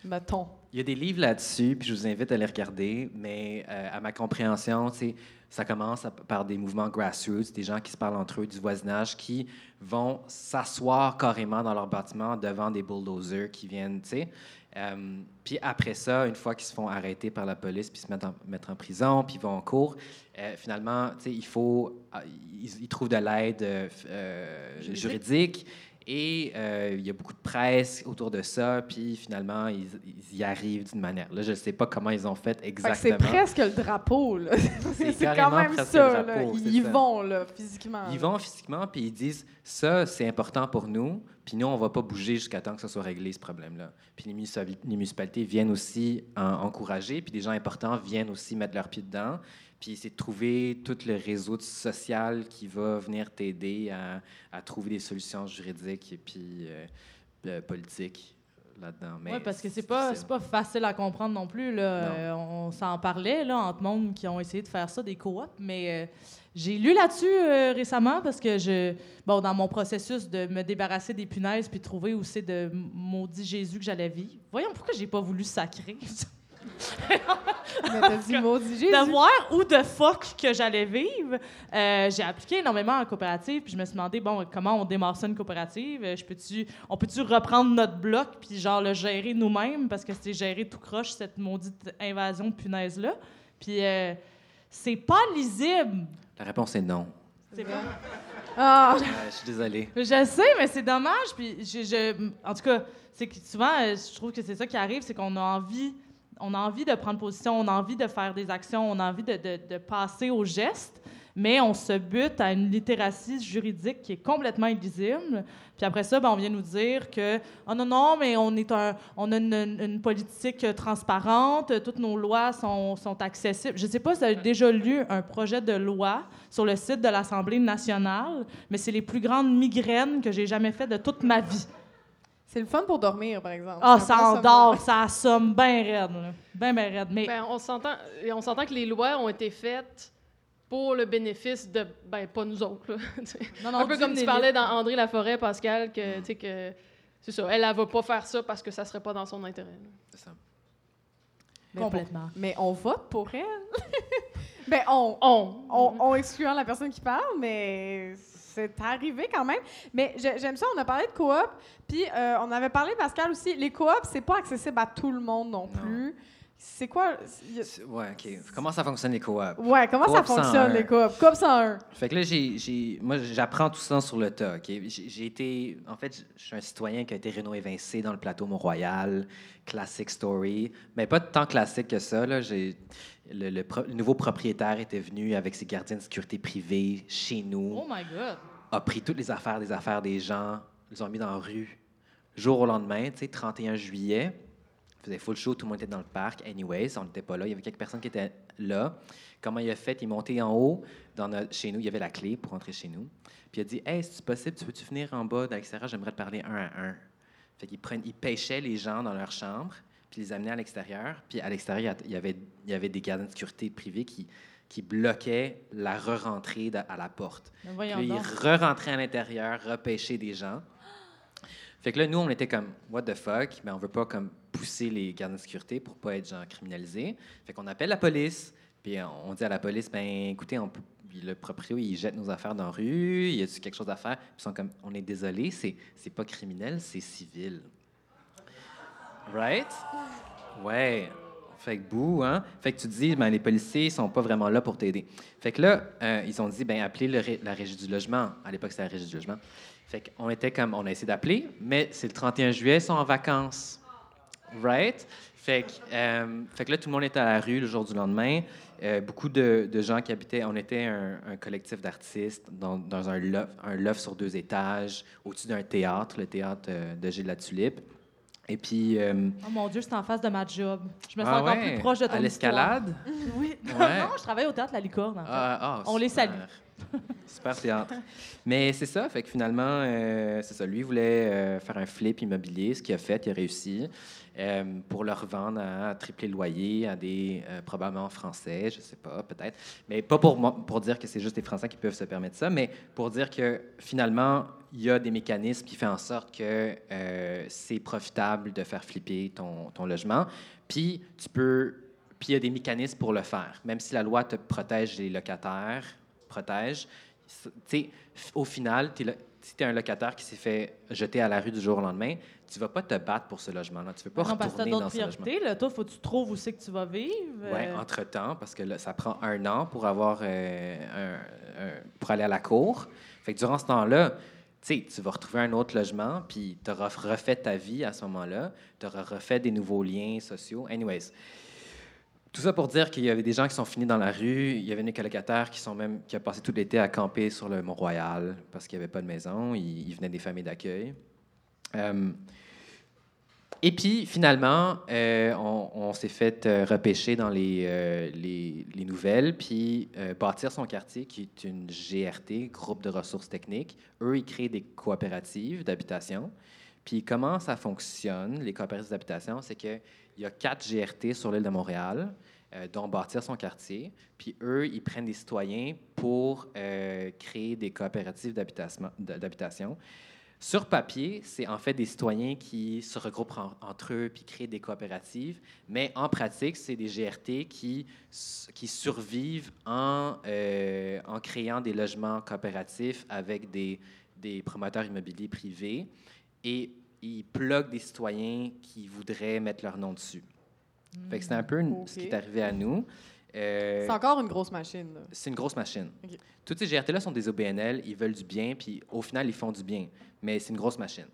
Speaker 1: Mettons?
Speaker 4: Il y a des livres là-dessus, puis je vous invite à les regarder, mais euh, à ma compréhension, sais, ça commence par des mouvements grassroots, des gens qui se parlent entre eux, du voisinage, qui vont s'asseoir carrément dans leur bâtiment devant des bulldozers qui viennent, tu sais. Euh, puis après ça, une fois qu'ils se font arrêter par la police, puis se mettre en, mettre en prison, puis vont en cours, euh, finalement, tu sais, il faut, ah, ils, ils trouvent de l'aide euh, euh,
Speaker 1: Juridique.
Speaker 4: Et euh, il y a beaucoup de presse autour de ça, puis finalement, ils, ils y arrivent d'une manière. Là, je ne sais pas comment ils ont fait
Speaker 1: Fait que c'est
Speaker 4: exactement.
Speaker 1: presque le drapeau, là.
Speaker 4: C'est *laughs*
Speaker 1: quand même ça, là.
Speaker 4: drapeau,
Speaker 1: Ils y
Speaker 4: ça.
Speaker 1: vont, là, physiquement.
Speaker 4: Ils vont physiquement, puis ils disent ça, c'est important pour nous, puis nous, on va pas bouger jusqu'à temps que ça soit réglé, ce problème-là. Puis les, munici- les municipalités viennent aussi en- encourager, puis des gens importants viennent aussi mettre leur pied dedans. Puis c'est de trouver tout le réseau social qui va venir t'aider à, à trouver des solutions juridiques et puis euh, euh, politiques là-dedans. Mais
Speaker 2: Oui, parce que c'est pas, pas facile à comprendre non plus. Là.
Speaker 4: Non.
Speaker 2: Euh, on s'en parlait là, entre monde qui ont essayé de faire ça, des coops, mais euh, j'ai lu là-dessus euh, récemment parce que je, bon, dans mon processus de me débarrasser des punaises puis de trouver où c'est de maudit Jésus que j'allais vivre. Voyons pourquoi j'ai pas voulu sacrer.
Speaker 1: Mais t'as dit *laughs* maudit Jésus.
Speaker 2: de voir où de fuck que j'allais vivre. Euh, j'ai appliqué énormément en coopérative, puis je me suis demandé, bon, comment on démarre ça une coopérative? Euh, Je peux-tu, on peut-tu reprendre notre bloc, puis genre le gérer nous-mêmes, parce que c'est gérer tout croche, cette maudite invasion de punaise-là? Puis euh, c'est pas lisible.
Speaker 4: La réponse est non.
Speaker 2: C'est.
Speaker 1: Ah,
Speaker 4: je suis désolé.
Speaker 2: Je sais, mais c'est dommage. Puis je, je- en tout cas, c'est que souvent, euh, je trouve que c'est ça qui arrive, c'est qu'on a envie, on a envie de prendre position, on a envie de faire des actions, on a envie de, passer aux gestes, mais on se bute à une littératie juridique qui est complètement illisible. Puis après ça, ben, on vient nous dire que oh non, non, mais on, a une, une politique transparente, toutes nos lois sont, sont accessibles. Je ne sais pas si vous avez déjà lu un projet de loi sur le site de l'Assemblée nationale, mais c'est les plus grandes migraines que j'ai jamais faites de toute ma vie.
Speaker 1: C'est le fun pour dormir, par exemple.
Speaker 2: Ah, ça endort, ça assomme bien raide. là. Bien, bien raide. Mais
Speaker 3: Ben, on s'entend et on s'entend que les lois ont été faites pour le bénéfice de ben pas nous autres là. *laughs*
Speaker 2: non, non,
Speaker 3: un peu comme tu parlais dans André Laforêt Pascal que tu sais que c'est ça, elle elle va pas faire ça parce que ça serait pas dans son intérêt.
Speaker 4: C'est ça.
Speaker 1: Mais
Speaker 2: Complètement.
Speaker 1: Mais on vote pour elle. *laughs* ben, on,
Speaker 3: On,
Speaker 1: on, on excluant la personne qui parle, mais c'est arrivé quand même. Mais j'ai- j'aime ça, on a parlé de coop, puis euh, on avait parlé, Pascal aussi, les coops, c'est pas accessible à tout le monde non
Speaker 4: Non.
Speaker 1: C'est quoi? a-
Speaker 4: Ouais, OK. Comment ça fonctionne les coops?
Speaker 1: Ouais, comment ça fonctionne
Speaker 4: 101.
Speaker 1: les coops? Coop 101.
Speaker 4: Fait que là, j'ai, moi, j'apprends tout ça sur le tas. J'ai, été, en fait, je suis un citoyen qui a été réno-évincé dans le plateau Mont-Royal, classic story, mais pas tant classique que ça. Là. J'ai, le, le pro- le nouveau propriétaire était venu avec ses gardiens de sécurité privés chez nous,
Speaker 2: Oh my God.
Speaker 4: a pris toutes les affaires des affaires des gens, les ont mis dans la rue. Jour au lendemain, tu sais, 31 juillet, il faisait full show, tout le monde était dans le parc. Anyways, on n'était pas là. Il y avait quelques personnes qui étaient là. Comment il a fait? Il est monté en haut. Dans notre- chez nous, il y avait la clé pour entrer chez nous. Puis il a dit Hey, c'est possible, tu peux-tu venir en bas de l'extérieur? J'aimerais te parler un à un. Fait qu'il il pêchait les gens dans leur chambre, puis les amenait à l'extérieur. Puis à l'extérieur, il y avait, il y avait des gardiens de sécurité privés qui, qui bloquaient la re-rentrée à la porte. Puis il re-rentrait à l'intérieur, repêcher des gens. Fait que là, nous, on était comme, what the fuck, mais on veut pas comme pousser les gardes de sécurité pour pas être genre criminalisés. Fait qu'on appelle la police, puis on dit à la police, ben écoutez, le proprio, il jette nos affaires dans la rue, il y a quelque chose à faire? Puis ils sont comme, on est désolé, c'est c'est pas criminel, c'est civil. Right? Ouais. Fait que bouh, hein? Fait que tu dis, ben, les policiers sont pas vraiment là pour t'aider. Fait que là, euh, ils ont dit, ben, appelez la régie du logement. À l'époque, c'était la régie du logement. Fait était comme, on a essayé d'appeler, mais c'est le 31 juillet, ils sont en vacances. Right? Fait que, euh, fait que là, tout le monde était à la rue le jour du lendemain. Euh, beaucoup de, gens qui habitaient, on était un, collectif d'artistes dans, dans un, loft, un loft sur deux étages, au-dessus d'un théâtre, le théâtre euh, de Gilles La Tulipe. Et puis, euh,
Speaker 2: Oh mon Dieu, c'est en face de ma job. Je me sens
Speaker 4: ah
Speaker 2: encore
Speaker 4: ouais,
Speaker 2: plus proche de ton
Speaker 4: à l'escalade? *laughs*
Speaker 2: Oui.
Speaker 4: Ouais.
Speaker 2: non, je travaille au théâtre La Licorne, en fait.
Speaker 4: Ah, ah,
Speaker 2: On les salue.
Speaker 4: Super théâtre. Mais c'est ça, fait que finalement, euh, c'est ça. Lui voulait euh, faire un flip immobilier, ce qu'il a fait, il a réussi, pour le revendre à, tripler le loyer à des probablement Français, je sais pas, peut-être. Mais pas pour, pour dire que c'est juste les Français qui peuvent se permettre ça, mais pour dire que finalement, il y a des mécanismes qui font en sorte que euh, c'est profitable de faire flipper ton, ton logement. Puis tu peux. Puis il y a des mécanismes pour le faire. Même si la loi te protège les locataires, protège, au final, si tu es un locataire qui s'est fait jeter à la rue du jour au lendemain, tu vas pas te battre pour ce logement-là. Tu veux pas
Speaker 2: non, parce que
Speaker 4: retourner dans ce logement.
Speaker 2: Là. Toi, faut que tu trouves où c'est que tu vas vivre.
Speaker 4: Oui,
Speaker 2: euh,
Speaker 4: entre-temps, parce que là, ça prend un an pour avoir euh, un- un- pour aller à la cour. Fait que durant ce temps-là, tu vas retrouver un autre logement, puis tu auras refait ta vie à ce moment-là. Tu auras refait des nouveaux liens sociaux. Anyways. Tout ça pour dire qu'il y avait des gens qui sont finis dans la rue. Il y avait des colocataires qui sont même qui ont passé tout l'été à camper sur le Mont-Royal parce qu'il n'y avait pas de maison. Ils, ils venaient des familles d'accueil. Euh, et puis, finalement, euh, on, s'est fait euh, repêcher dans les, euh, les, les nouvelles, puis bâtir son quartier, qui est une GRT, groupe de ressources techniques. Eux, ils créent des coopératives d'habitation. Puis comment ça fonctionne, les coopératives d'habitation, c'est qu'il y a quatre GRT sur l'île de Montréal, dont bâtir son quartier. Puis eux, ils prennent des citoyens pour créer des coopératives d'habitation. Sur papier, c'est en fait des citoyens qui se regroupent en- entre eux puis créent des coopératives, mais en pratique, c'est des GRT qui, qui survivent en, euh, en créant des logements coopératifs avec des, des promoteurs immobiliers privés et ils pluguent des citoyens qui voudraient mettre leur nom dessus. Fait que c'est un peu ce qui est arrivé à nous. Euh,
Speaker 1: C'est encore une grosse machine.
Speaker 4: c'est une grosse machine.
Speaker 1: Ok.
Speaker 4: Toutes ces GRT-là sont des OBNL, ils veulent du bien, puis au final, ils font du bien. Mais c'est une grosse machine.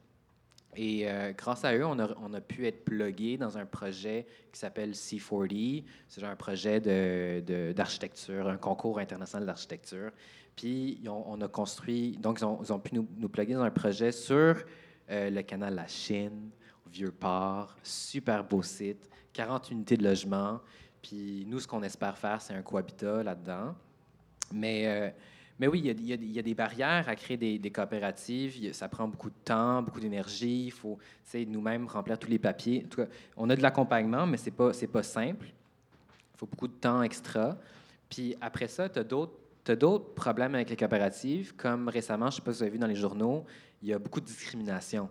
Speaker 4: Et euh, grâce à eux, on a, on a pu être plugué dans un projet qui s'appelle C40. C'est un projet d'architecture, de, d'architecture, un concours international d'architecture. Puis on, a construit, donc ils ont, ils ont pu nous, nous pluguer dans un projet sur euh, le canal La Chine, Vieux-Port. Super beau site, 40 unités de logement. Puis nous, ce qu'on espère faire, c'est un cohabitat là-dedans. Mais, euh, mais oui, il y, a, il y, a, des barrières à créer des, des coopératives. Ça prend beaucoup de temps, beaucoup d'énergie. Il faut nous-mêmes remplir tous les papiers. En tout cas, on a de l'accompagnement, mais ce n'est pas, pas simple. Il faut beaucoup de temps extra. Puis après ça, tu as d'autres tu as d'autres problèmes avec les coopératives, comme récemment, je ne sais pas si vous avez vu dans les journaux, il y a beaucoup de discrimination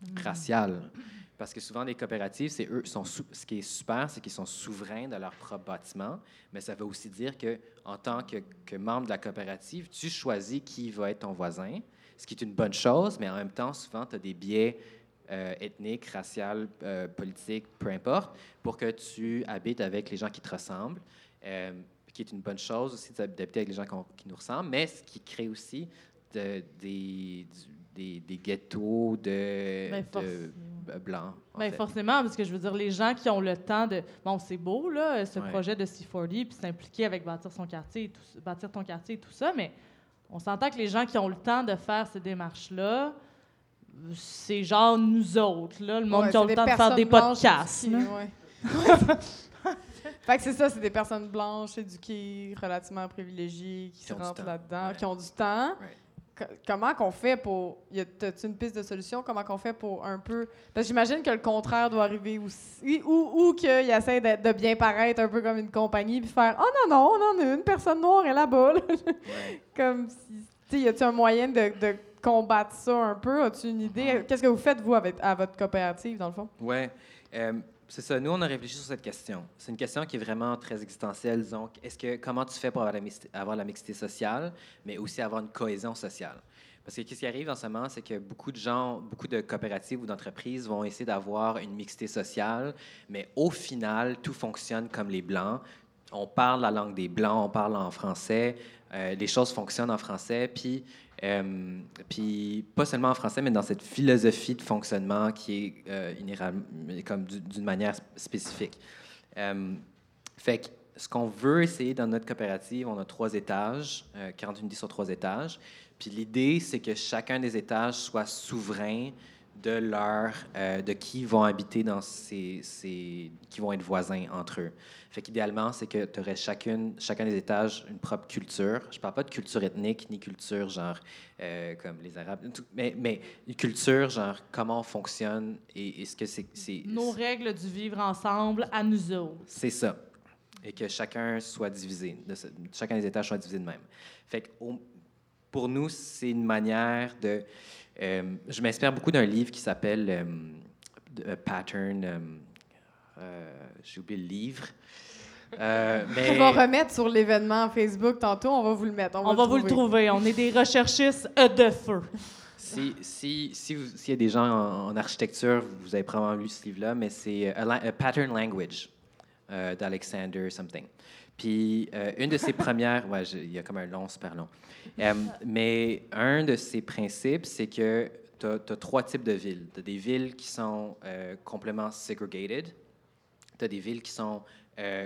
Speaker 4: mmh. raciale. Parce que souvent, les coopératives, c'est eux, ce qui est super, c'est qu'ils sont souverains de leur propre bâtiment, mais ça veut aussi dire que en tant que, membre de la coopérative, tu choisis qui va être ton voisin, ce qui est une bonne chose, mais en même temps, souvent, tu as des biais euh, ethniques, raciaux, euh, politiques, peu importe, pour que tu habites avec les gens qui te ressemblent, euh, qui est une bonne chose aussi d'habiter avec les gens qui nous ressemblent, mais ce qui crée aussi de, des, des, des, ghettos de,
Speaker 2: ben,
Speaker 4: de blancs.
Speaker 2: Bien, forcément, parce que je veux dire, les gens qui ont le temps de. Bon, c'est beau, là, ce ouais. projet de C40, puis s'impliquer avec bâtir son quartier, et tout, bâtir ton quartier et tout ça, mais on s'entend que les gens qui ont le temps de faire ces démarches-là, c'est genre nous autres, là, le monde
Speaker 1: ouais,
Speaker 2: qui a le temps de faire des podcasts.
Speaker 1: Aussi, ouais. *laughs* fait que c'est ça, c'est des personnes blanches, éduquées, relativement privilégiées, qui, qui se rentrent là-dedans, qui ont du temps comment qu'on fait pour. As-tu une piste de solution? Comment qu'on fait pour un peu. Parce que j'imagine que le contraire doit arriver aussi. Ou, ou qu'il essaie de, de, bien paraître un peu comme une compagnie, puis faire Oh non, non, on en a une personne noire est là-bas. Ouais. comme si. Y a-tu un moyen de, de, combattre ça un peu? As-tu une idée? Qu'est-ce que vous faites, vous, avec, à votre coopérative, dans le fond?
Speaker 4: Oui. Euh, c'est ça. Nous, on a réfléchi sur cette question. C'est une question qui est vraiment très existentielle. Donc, est-ce que comment tu fais pour avoir la, mixité, sociale, mais aussi avoir une cohésion sociale? Parce que ce qui arrive en ce moment, c'est que beaucoup de gens, beaucoup de coopératives ou d'entreprises vont essayer d'avoir une mixité sociale, mais au final, tout fonctionne comme les blancs. On parle la langue des blancs, on parle en français, euh, les choses fonctionnent en français, puis euh, puis pas seulement en français, mais dans cette philosophie de fonctionnement qui est euh, comme d'une manière spécifique. Euh, fait que ce qu'on veut essayer dans notre coopérative, on a trois étages, 40 unités sur trois étages. Puis l'idée, c'est que chacun des étages soit souverain de leur, euh, de qui vont habiter dans ces, ces, qui vont être voisins entre eux. Fait qu'idéalement, c'est que tu aurais chacune, chacun des étages une propre culture. Je parle pas de culture ethnique ni culture genre euh, comme les Arabes, mais, mais une culture genre comment on fonctionne et est-ce que c'est, c'est
Speaker 2: nos règles du vivre ensemble à nous autres.
Speaker 4: C'est ça. Et que chacun soit divisé, de, chacun des étages soit divisé de même. Fait que au, pour nous, c'est une manière de euh, je m'inspire beaucoup d'un livre qui s'appelle euh, Pattern. Euh, euh, J'ai oublié le livre.
Speaker 1: Euh, *laughs* mais... On va remettre sur l'événement Facebook tantôt, on va vous le mettre.
Speaker 2: On, on va, va vous le trouver. On est des recherchistes de feu.
Speaker 4: Si, si, si s'il y a des gens en, en, architecture, vous avez probablement lu ce livre-là, mais c'est a, a, Pattern Language euh, d'Alexander something. Puis euh, une de ses premières, ouais, il y a comme un long, super long. Euh, mais un de ses principes, c'est que tu as, as, trois types de villes. Tu as des villes qui sont euh, complètement segregated, tu as des villes qui sont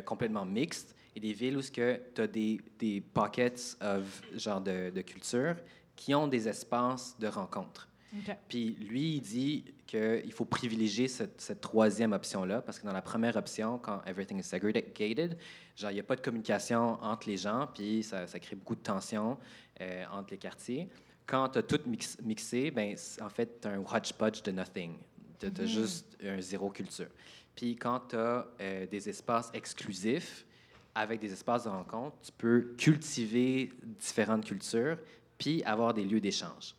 Speaker 4: complètement mixtes, et des villes où tu as des, des pockets of, genre de, de culture qui ont des espaces de rencontre. Okay. Puis lui, il dit qu'il faut privilégier cette, cette troisième option-là, parce que dans la première option, quand everything is segregated, genre, il n'y a pas de communication entre les gens, puis ça, ça crée beaucoup de tensions euh, entre les quartiers. Quand tu as tout mix, mixé, ben, en fait, tu as un hodgepodge de nothing. Tu as mm -hmm. juste un zéro culture. Puis quand tu as euh, des espaces exclusifs, avec des espaces de rencontre, tu peux cultiver différentes cultures, puis avoir des lieux d'échange.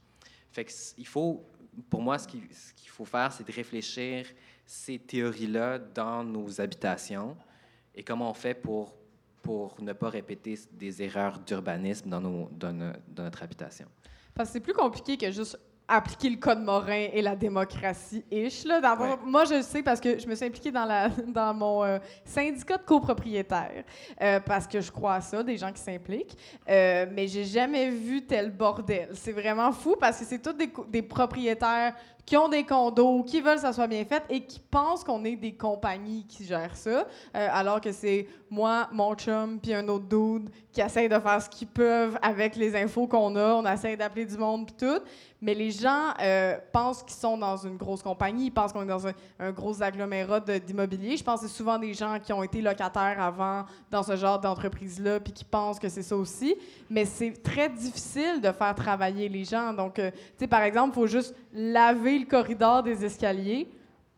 Speaker 4: Fait que il faut, pour moi, ce qu'il qu faut faire, c'est de réfléchir ces théories-là dans nos habitations et comment on fait pour, pour ne pas répéter des erreurs d'urbanisme dans, dans, dans notre habitation.
Speaker 1: Parce que c'est plus compliqué que juste appliquer le code Morin et la démocratie ish. Là. Dans, ouais. Moi, je le sais parce que je me suis impliquée dans, la, *laughs* dans mon euh, syndicat de copropriétaires euh, parce que je crois à ça, des gens qui s'impliquent. Euh, mais j'ai jamais vu tel bordel. C'est vraiment fou parce que c'est tous des, des, propriétaires qui ont des condos, qui veulent que ça soit bien fait et qui pensent qu'on est des compagnies qui gèrent ça, euh, alors que c'est moi, mon chum, puis un autre dude qui essayent de faire ce qu'ils peuvent avec les infos qu'on a. On essaie d'appeler du monde, puis tout. Mais les gens euh, pensent qu'ils sont dans une grosse compagnie, ils pensent qu'on est dans un, gros agglomérat d'immobilier. Je pense que c'est souvent des gens qui ont été locataires avant dans ce genre d'entreprise-là, puis qui pensent que c'est ça aussi. Mais c'est très difficile de faire travailler les gens. Donc, euh, tu sais, par exemple, il faut juste laver le corridor des escaliers.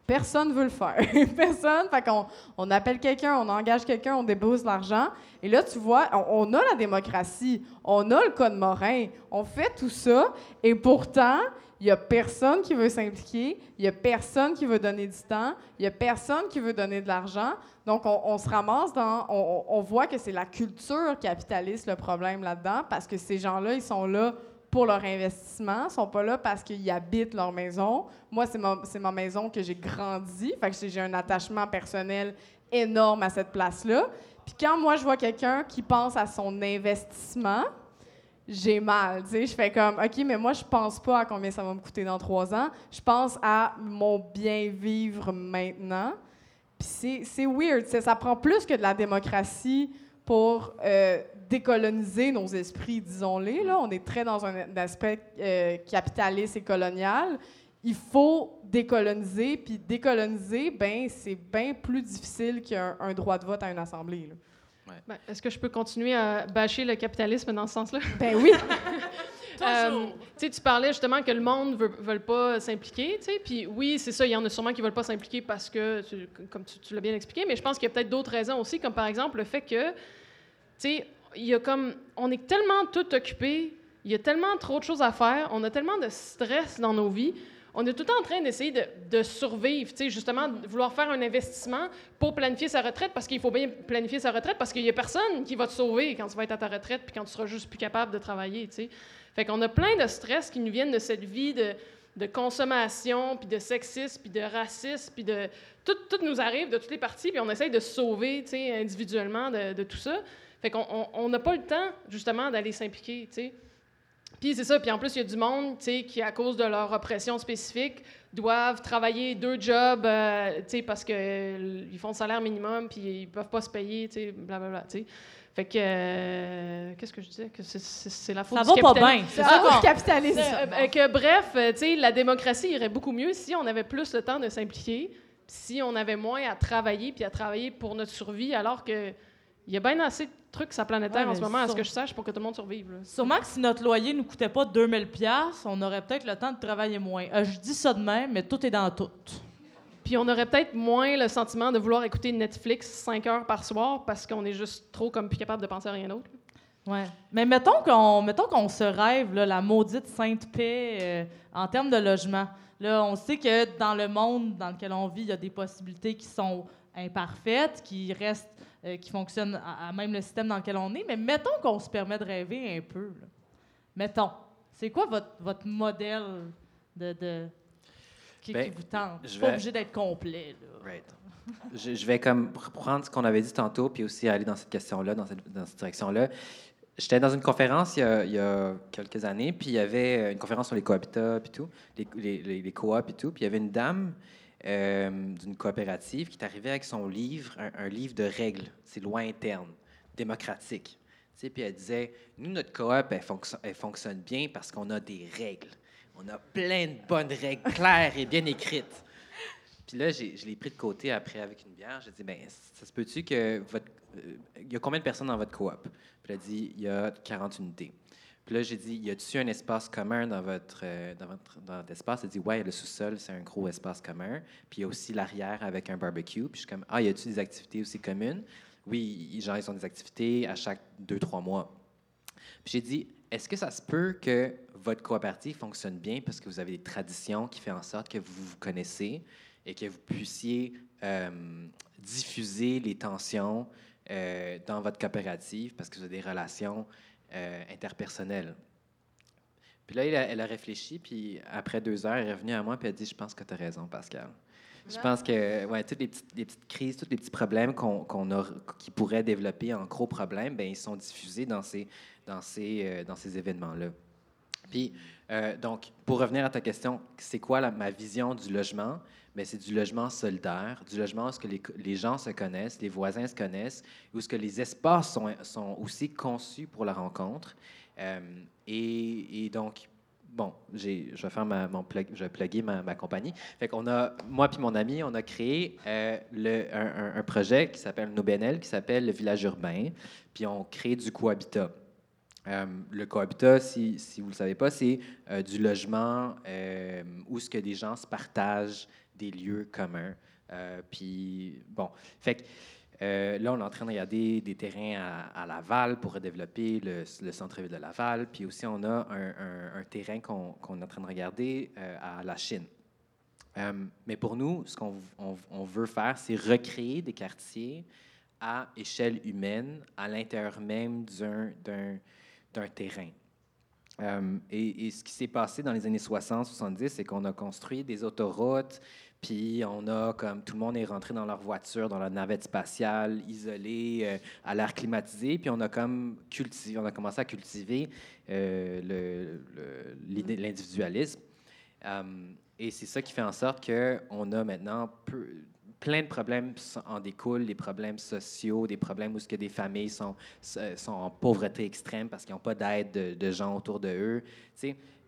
Speaker 1: Personne ne veut le faire. *laughs* Personne. Fait qu'on on appelle quelqu'un, on engage quelqu'un, on débose l'argent. Et là, tu vois, on, a la démocratie, on a le code Morin, on fait tout ça. Et pourtant, il n'y a personne qui veut s'impliquer, il n'y a personne qui veut donner du temps, il n'y a personne qui veut donner de l'argent. Donc, on, se ramasse dans. On, on voit que c'est la culture capitaliste le problème là-dedans, parce que ces gens-là, ils sont là pour leur investissement, sont pas là parce qu'ils habitent leur maison. Moi, c'est ma, ma, maison que j'ai grandi, fait que j'ai un attachement personnel énorme à cette place-là. Puis quand moi, je vois quelqu'un qui pense à son investissement, j'ai mal, tu sais. Je fais comme, OK, mais moi, je pense pas à combien ça va me coûter dans trois ans. Je pense à mon bien-vivre maintenant. Puis c'est weird. Ça prend plus que de la démocratie pour euh, décoloniser nos esprits, disons-les. Là. On est très dans un aspect euh, capitaliste et colonial. Il faut décoloniser, puis décoloniser, ben, c'est bien plus difficile qu'un droit de vote à une assemblée.
Speaker 3: Ben, est-ce que je peux continuer à bâcher le capitalisme dans ce sens-là? *laughs*
Speaker 1: Ben oui! *laughs*
Speaker 3: Euh, tu parlais justement que le monde ne veut, pas s'impliquer, puis oui, c'est ça, il y en a sûrement qui ne veulent pas s'impliquer parce que, comme tu, tu l'as bien expliqué, mais je pense qu'il y a peut-être d'autres raisons aussi, comme par exemple le fait que, tu sais, il y a comme, on est tellement tout occupé, il y a tellement trop de choses à faire, on a tellement de stress dans nos vies, on est tout le temps en train d'essayer de, survivre, justement, de vouloir faire un investissement pour planifier sa retraite, parce qu'il faut bien planifier sa retraite, parce qu'il n'y a personne qui va te sauver quand tu vas être à ta retraite, puis quand tu seras juste plus capable de travailler, tu sais. Fait qu'on a plein de stress qui nous viennent de cette vie de, de consommation, puis de sexisme, puis de racisme, puis de... Tout, tout, nous arrive de toutes les parties, puis on essaye de se sauver, tu sais, individuellement de, de tout ça. Fait qu'on n'a pas le temps, justement, d'aller s'impliquer, tu sais. Puis c'est ça, puis en plus, il y a du monde, tu sais, qui, à cause de leur oppression spécifique, doivent travailler deux jobs, euh, tu sais, parce qu'ils euh, font le salaire minimum, puis ils peuvent pas se payer, tu sais, blablabla, tu sais. Fait que, euh, qu'est-ce que je disais? Que c'est la faute
Speaker 2: ça va pas bien.
Speaker 1: C'est la faute du capitalisme.
Speaker 3: que, bref, tu sais, la démocratie irait beaucoup mieux si on avait plus le temps de s'impliquer, si on avait moins à travailler, puis à travailler pour notre survie, alors que il y a bien assez de trucs sur la planétaire en ce moment, à ce que je sache, pour que tout le monde survive.
Speaker 2: Sûrement que si notre loyer ne nous coûtait pas 2000 pièces, on aurait peut-être le temps de travailler moins. Euh, je dis ça de même, mais tout est dans tout.
Speaker 3: Puis on aurait peut-être moins le sentiment de vouloir écouter Netflix 5 heures par soir parce qu'on est juste trop comme plus capable de penser à rien d'autre.
Speaker 2: Ouais. Mais mettons qu'on mettons qu'on se rêve la maudite sainte paix euh, en termes de logement. Là, on sait que dans le monde dans lequel on vit, il y a des possibilités qui sont imparfaites, qui restent euh, qui fonctionne à, même le système dans lequel on est. Mais mettons qu'on se permet de rêver un peu. Mettons. C'est quoi votre, votre modèle de, de qui,
Speaker 4: ben,
Speaker 2: vous tente? Je suis pas obligé d'être complet. *laughs*
Speaker 4: je, vais comme prendre ce qu'on avait dit tantôt, puis aussi aller dans cette question-là, dans cette, dans cette direction-là. J'étais dans une conférence il y, a, il y, a, quelques années, puis il y avait une conférence sur les cohabitats, puis tout, les, les, les, coops, tout, puis il y avait une dame euh, d'une coopérative qui est arrivée avec son livre, un, livre de règles, c'est loi interne, démocratique. Puis elle disait, nous, notre coop, elle, fonctionne bien parce qu'on a des règles. On a plein de bonnes règles claires et bien écrites. Puis là, je l'ai pris de côté après avec une bière. J'ai dit, ben, ça se peut-tu que votre. Euh, il y a combien de personnes dans votre coop? Puis elle a dit, il y a 40 unités. Puis là, j'ai dit, y a-tu un espace commun dans votre, euh, dans votre, dans espace? Elle dit, ouais, le sous-sol, c'est un gros espace commun. Puis il y a aussi l'arrière avec un barbecue. Puis je suis comme, ah, y a-tu des activités aussi communes? Oui, genre, ils ont des activités à chaque deux, trois mois. Puis j'ai dit, est-ce que ça se peut que votre coopérative fonctionne bien parce que vous avez des traditions qui font en sorte que vous vous connaissez et que vous puissiez euh, diffuser les tensions euh, dans votre coopérative parce que vous avez des relations euh, interpersonnelle. Puis là, elle a, réfléchi, puis après deux heures, elle est revenue à moi, puis elle a dit Je pense que tu as raison, Pascal. Je pense que ouais, toutes les petites, crises, tous les petits problèmes qu'on qui pourraient développer en gros problèmes, bien, ils sont diffusés dans ces, dans ces, euh, dans ces événements-là. Puis, euh, donc, pour revenir à ta question, c'est quoi ma vision du logement? Bien, c'est du logement solidaire, du logement où ce que les, gens se connaissent, les voisins se connaissent, où ce que les espaces sont, aussi conçus pour la rencontre. Euh, et, donc, bon, je vais faire ma, mon plug, je vais plugger ma, compagnie. Fait qu'on a, moi puis mon ami, on a créé euh, un, projet qui s'appelle NoBNL, qui s'appelle le village urbain, puis on crée du cohabitat. Euh, le cohabitat, si, vous ne le savez pas, c'est euh, du logement euh, où ce que des gens se partagent des lieux communs. Euh, puis, bon, fait que là, on est en train de regarder des terrains à, Laval pour développer le, le centre-ville de Laval. Puis aussi, on a un, terrain qu'on est en train de regarder à la Chine. Mais pour nous, ce qu'on on- on veut faire, c'est recréer des quartiers à échelle humaine, à l'intérieur même d'un- d'un terrain. Euh, et, ce qui s'est passé dans les années 60-70, c'est qu'on a construit des autoroutes, puis on a comme tout le monde est rentré dans leur voiture, dans leur navette spatiale, isolé, euh, à l'air climatisé, puis on a comme cultivé, on a commencé à cultiver euh, l'individualisme. Euh, et c'est ça qui fait en sorte qu'on a maintenant peu- plein de problèmes en découlent, des problèmes sociaux, des problèmes où ce que des familles sont, sont en pauvreté extrême parce qu'ils n'ont pas d'aide de, de gens autour de eux.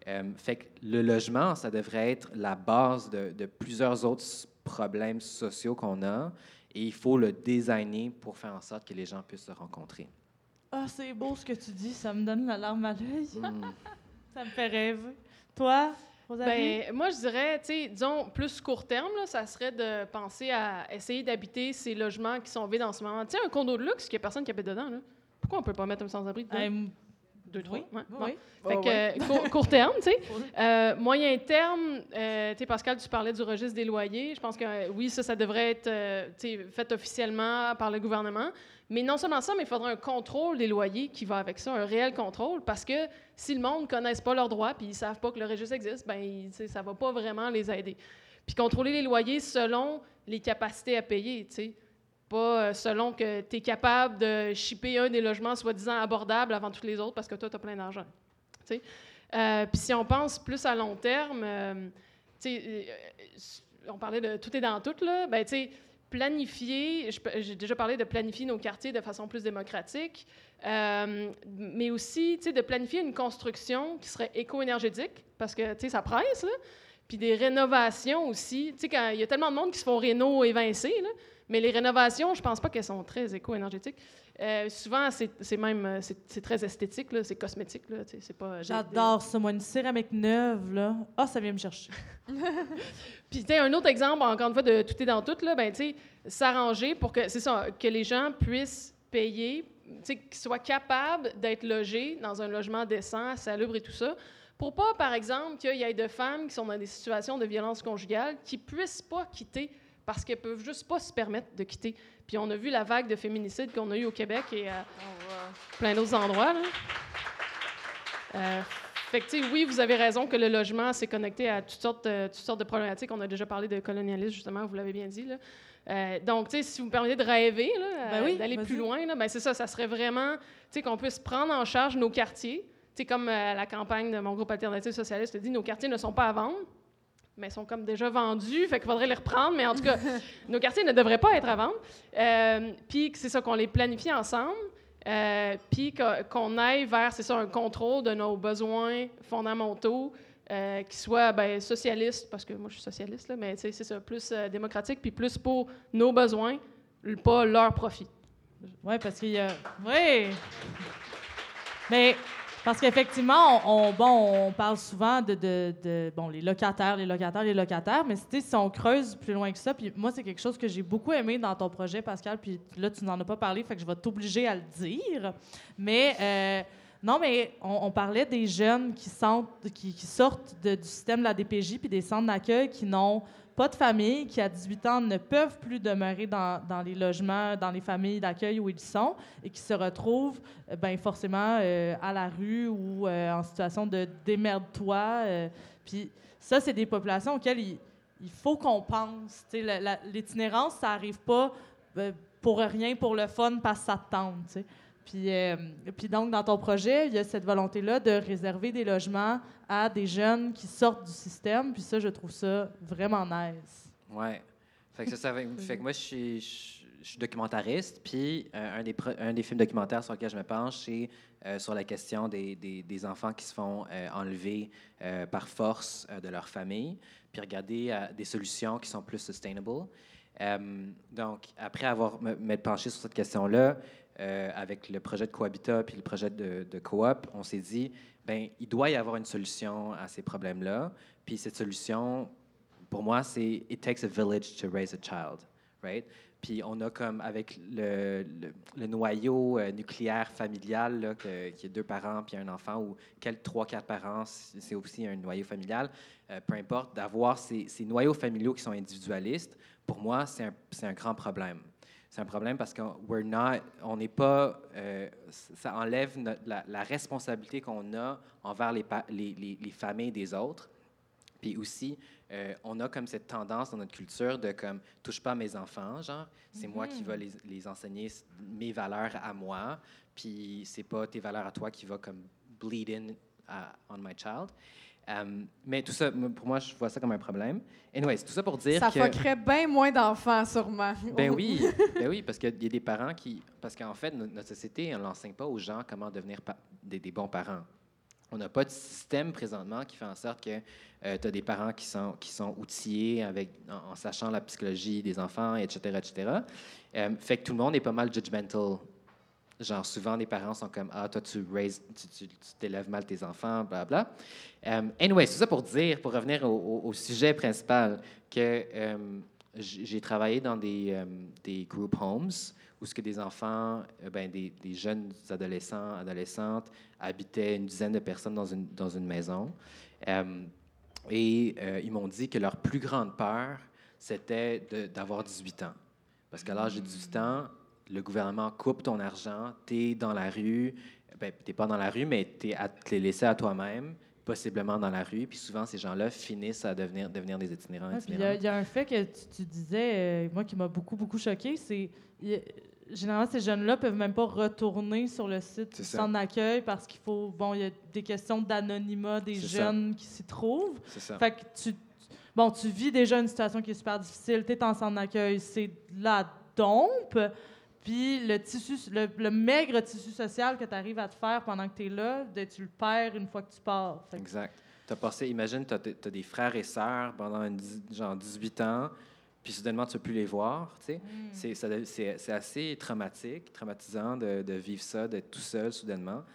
Speaker 4: Euh, fait que le logement, ça devrait être la base de, de plusieurs autres problèmes sociaux qu'on a et il faut le designer pour faire en sorte que les gens puissent se rencontrer.
Speaker 2: Ah, c'est beau ce que tu dis, ça me donne la larme à l'œil.
Speaker 4: Mm. *laughs*
Speaker 2: Ça me fait rêver. Toi, Rosalie?
Speaker 3: Ben, moi, je dirais, tu sais, disons, plus court terme, là, ça serait de penser à essayer d'habiter ces logements qui sont vides en ce moment. Tu sais, un condo de luxe, qu'il n'y a personne qui habite dedans, là. Pourquoi on peut pas mettre un sans-abri dedans? Deux, trois.
Speaker 2: oui,
Speaker 3: ouais. Bon.
Speaker 2: oui.
Speaker 3: Fait
Speaker 1: Ouais,
Speaker 3: que,
Speaker 1: ouais.
Speaker 3: euh, court, court terme, tu sais. Euh, moyen terme, euh, tu sais, Pascal, tu parlais du registre des loyers. Je pense que euh, oui, ça, ça devrait être fait officiellement par le gouvernement. Mais non seulement ça, mais il faudrait un contrôle des loyers qui va avec ça, un réel contrôle, parce que si le monde ne connaisse pas leurs droits puis ils savent pas que le registre existe, ben ça va pas vraiment les aider. Puis contrôler les loyers selon les capacités à payer, tu sais. Pas euh, selon que tu es capable de shipper un des logements soi-disant abordables avant tous les autres parce que toi, tu as plein d'argent. Euh, Puis si on pense plus à long terme, euh, on parlait de tout est dans tout, là, ben, planifier, j'ai déjà parlé de planifier nos quartiers de façon plus démocratique, mais aussi, de planifier une construction qui serait éco-énergétique, parce que, ça presse. Puis des rénovations aussi. Quand il y a tellement de monde qui se font réno évincés, là, mais les rénovations, je pense pas qu'elles sont très éco-énergétiques. Euh, souvent, c'est même euh, c'est très esthétique, c'est cosmétique. C'est pas,
Speaker 2: J'adore ça, moi, une céramique neuve, là. Ah, ça vient me chercher. *laughs*
Speaker 3: Puis, tu un autre exemple, encore une fois, de tout est dans tout, là, ben, tu sais, s'arranger pour que, c'est ça, que les gens puissent payer, qu'ils soient capables d'être logés dans un logement décent, salubre et tout ça, pour pas, par exemple, qu'il y ait de femmes qui sont dans des situations de violence conjugale qui puissent pas quitter parce qu'elles peuvent juste pas se permettre de quitter. Puis on a vu la vague de féminicide qu'on a eu au Québec et à plein d'autres endroits, là. Euh, fait que, oui, vous avez raison que le logement, c'est connecté à toutes sortes, euh, toutes sortes de problématiques. On a déjà parlé de colonialisme, justement, vous l'avez bien dit. Là. Euh, donc, si vous me permettez de rêver,
Speaker 2: Ben
Speaker 3: euh,
Speaker 2: oui,
Speaker 3: d'aller plus loin, là, ben c'est ça, ça serait vraiment, qu'on puisse prendre en charge nos quartiers. Tu sais, comme euh, la campagne de mon groupe Alternative Socialiste dit, nos quartiers ne sont pas à vendre, mais sont comme déjà vendus, fait qu'il faudrait les reprendre, mais en tout cas, *laughs* nos quartiers ne devraient pas être à vendre. Euh, Puis que c'est ça, qu'on les planifie ensemble, euh, puis qu'on aille vers, c'est ça, un contrôle de nos besoins fondamentaux, euh, qui soit ben, socialiste, parce que moi je suis socialiste, là, mais c'est ça, plus euh, démocratique, puis plus pour nos besoins, pas leur profit.
Speaker 2: Oui, parce qu'il y a. Oui! Mais parce qu'effectivement, on, on- parle souvent de, bon, les locataires, les locataires, les locataires, mais si on creuse plus loin que ça, puis moi, c'est quelque chose que j'ai beaucoup aimé dans ton projet, Pascal, puis là, tu n'en as pas parlé, fait que je vais t'obliger à le dire. Mais euh, non, mais on, parlait des jeunes qui, sortent du système de la DPJ puis des centres d'accueil qui n'ont pas de famille, qui à 18 ans ne peuvent plus demeurer dans, dans les logements, dans les familles d'accueil où ils sont et qui se retrouvent euh, ben, forcément euh, à la rue ou euh, en situation de démerde-toi. puis ça, c'est des populations auxquelles il, faut qu'on pense. L'itinérance, ça n'arrive pas pour rien, pour le fun, parce que ça te tente. Puis, euh, puis donc, dans ton projet, il y a cette volonté-là de réserver des logements à des jeunes qui sortent du système. Puis ça, je trouve ça vraiment nice.
Speaker 4: Ouais. Fait que, ça, ça fait, *laughs* fait que moi, je suis, je, je suis documentariste, puis euh, un, des pro- un des films documentaires sur lequel je me penche, c'est euh, sur la question des, des, des enfants qui se font enlever par force de leur famille, puis regarder des solutions qui sont plus sustainable. Donc, après avoir m'être penché sur cette question-là, euh, avec le projet de Cohabitat puis le projet de, de Coop, on s'est dit, ben il doit y avoir une solution à ces problèmes-là. Puis cette solution, pour moi, c'est It takes a village to raise a child, right? Puis on a comme avec le, noyau euh, nucléaire familial, là, que- qui est deux parents puis un enfant, ou trois, quatre parents, c'est aussi un noyau familial, euh, peu importe, d'avoir ces, noyaux familiaux qui sont individualistes, pour moi, c'est un grand problème. C'est un problème parce qu'on we're not- on n'est pas, euh, ça enlève notre- la, la responsabilité qu'on a envers les, les, les- les familles des autres. Puis aussi, euh, on a comme cette tendance dans notre culture de comme touche pas à mes enfants, genre c'est moi qui vais les, les enseigner mes valeurs à moi, puis c'est pas tes valeurs à toi qui va comme bleed in à- on my child. Euh, mais tout ça, pour moi, je vois ça comme un problème. Anyways, tout ça pour dire
Speaker 1: Ça
Speaker 4: que
Speaker 1: fuckerait bien moins d'enfants, sûrement.
Speaker 4: ben *laughs* oui, ben oui, parce qu'il y a des parents qui. Parce qu'en fait, no- notre société, on n'enseigne pas aux gens comment devenir des, des bons parents. On n'a pas de système présentement qui fait en sorte que tu as des parents qui sont, qui sont outillés avec, en, en sachant la psychologie des enfants, etc. etc. Euh, fait que tout le monde est pas mal judgmental. Genre, souvent, les parents sont comme Ah, toi, tu raises, tu, t'élèves mal tes enfants, bla bla. Euh, anyway, c'est ça pour dire, pour revenir au, au- sujet principal, que euh, j'ai travaillé dans des, euh, des group homes où ce que des enfants, ben, des, des jeunes adolescents, adolescentes habitaient une dizaine de personnes dans une, dans une maison. Et ils m'ont dit que leur plus grande peur, c'était d'avoir 18 ans. Parce qu'à l'âge de 18 ans, le gouvernement coupe ton argent, tu es dans la rue, ben, tu n'es pas dans la rue, mais tu es, laissé à toi-même, possiblement dans la rue. Puis souvent, ces gens-là finissent à devenir, devenir des itinérants.
Speaker 2: Puis Il y, a- il y a un fait que tu, tu disais, euh, moi, qui m'a beaucoup, beaucoup choqué, c'est généralement, ces jeunes-là peuvent même pas retourner sur le site du centre d'accueil parce qu'il faut, bon, il y a des questions d'anonymat des
Speaker 4: ça.
Speaker 2: jeunes qui s'y trouvent.
Speaker 4: C'est ça.
Speaker 2: Fait que tu, bon, tu vis déjà une situation qui est super difficile, tu es en centre d'accueil, c'est de la dompe, puis le tissu, le, le maigre tissu social que tu arrives à te faire pendant que tu es là, de- tu le perds une fois que tu pars. Fait
Speaker 4: Exact. Tu as passé, imagine, tu as, des frères et sœurs pendant une genre 18 ans, puis soudainement, tu ne peux plus les voir. sais. C'est assez traumatique, traumatisant de, de vivre ça, d'être tout seul soudainement.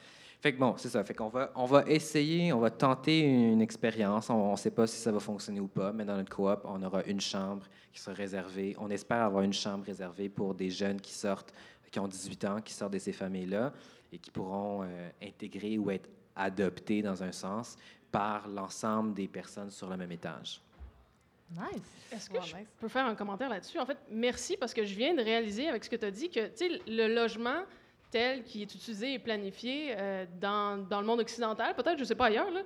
Speaker 4: Fait que bon, c'est ça. Fait qu'on va, on va essayer, on va tenter une expérience. On ne sait pas si ça va fonctionner ou pas, mais dans notre coop, on aura une chambre qui sera réservée. On espère avoir une chambre réservée pour des jeunes qui sortent, qui ont 18 ans, qui sortent de ces familles-là et qui pourront euh, intégrer ou être adoptés dans un sens par l'ensemble des personnes sur le même étage.
Speaker 2: Nice.
Speaker 3: Est-ce que je
Speaker 1: nice.
Speaker 3: peux faire un commentaire là-dessus? En fait, merci parce que je viens de réaliser avec ce que tu as dit que tu sais, le logement tel qu'il est utilisé et planifié euh, dans, dans le monde occidental, peut-être, je ne sais pas ailleurs, là,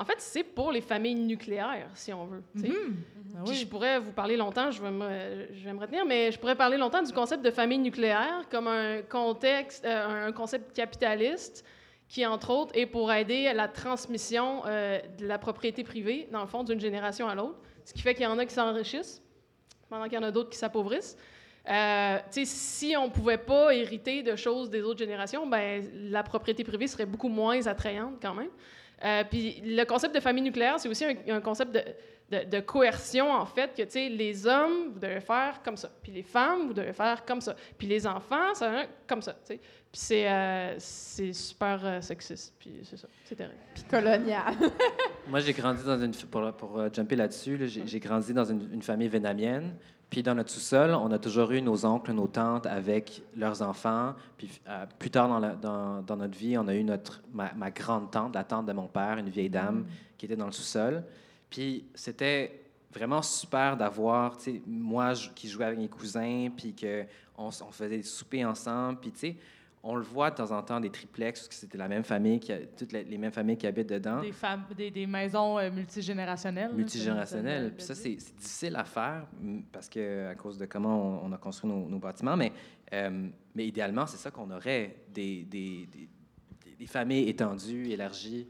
Speaker 3: en fait, c'est pour les familles nucléaires, si on veut.
Speaker 2: Mhm. Ah oui.
Speaker 3: je pourrais vous parler longtemps, je vais, me, je vais me retenir, mais je pourrais parler longtemps du concept de famille nucléaire comme un contexte, euh, un concept capitaliste qui, entre autres, est pour aider à la transmission euh, de la propriété privée, dans le fond, d'une génération à l'autre. Ce qui fait qu'il y en a qui s'enrichissent, pendant qu'il y en a d'autres qui s'appauvrissent. Euh, si on ne pouvait pas hériter de choses des autres générations, ben, la propriété privée serait beaucoup moins attrayante quand même. Euh, puis le concept de famille nucléaire, c'est aussi un concept de, de, de coercion, en fait, que, tu sais, les hommes, vous devez faire comme ça. Puis les femmes, vous devez faire comme ça. Puis les enfants, ça va comme ça, tu sais. Puis c'est euh, c'est super euh, sexiste. Puis c'est ça, c'est terrible.
Speaker 1: Puis colonial. *laughs*
Speaker 4: Moi, j'ai grandi dans une. Pour, pour euh, jumper là-dessus, là, j'ai j'ai grandi dans une, une famille vietnamienne. Puis dans notre sous-sol, on a toujours eu nos oncles, nos tantes avec leurs enfants. Puis euh, plus tard dans, la- dans, dans notre vie, on a eu notre, ma, ma grande tante, la tante de mon père, une vieille dame qui était dans le sous-sol. Puis c'était vraiment super d'avoir, tu sais, moi je- qui jouais avec mes cousins, puis qu'on on faisait des soupers ensemble. Puis tu sais, on le voit de temps en temps, des triplex, parce que c'était la même famille, qui a, toutes les, les mêmes familles qui habitent dedans.
Speaker 2: Des, fam- des, des maisons euh, multigénérationnelles. là,
Speaker 4: multigénérationnel.
Speaker 2: comme
Speaker 4: Puis ça, c'est difficile à faire parce que à cause de comment on, on a construit nos, nos bâtiments. Mais, euh, mais idéalement, c'est ça qu'on aurait des familles étendues, élargies,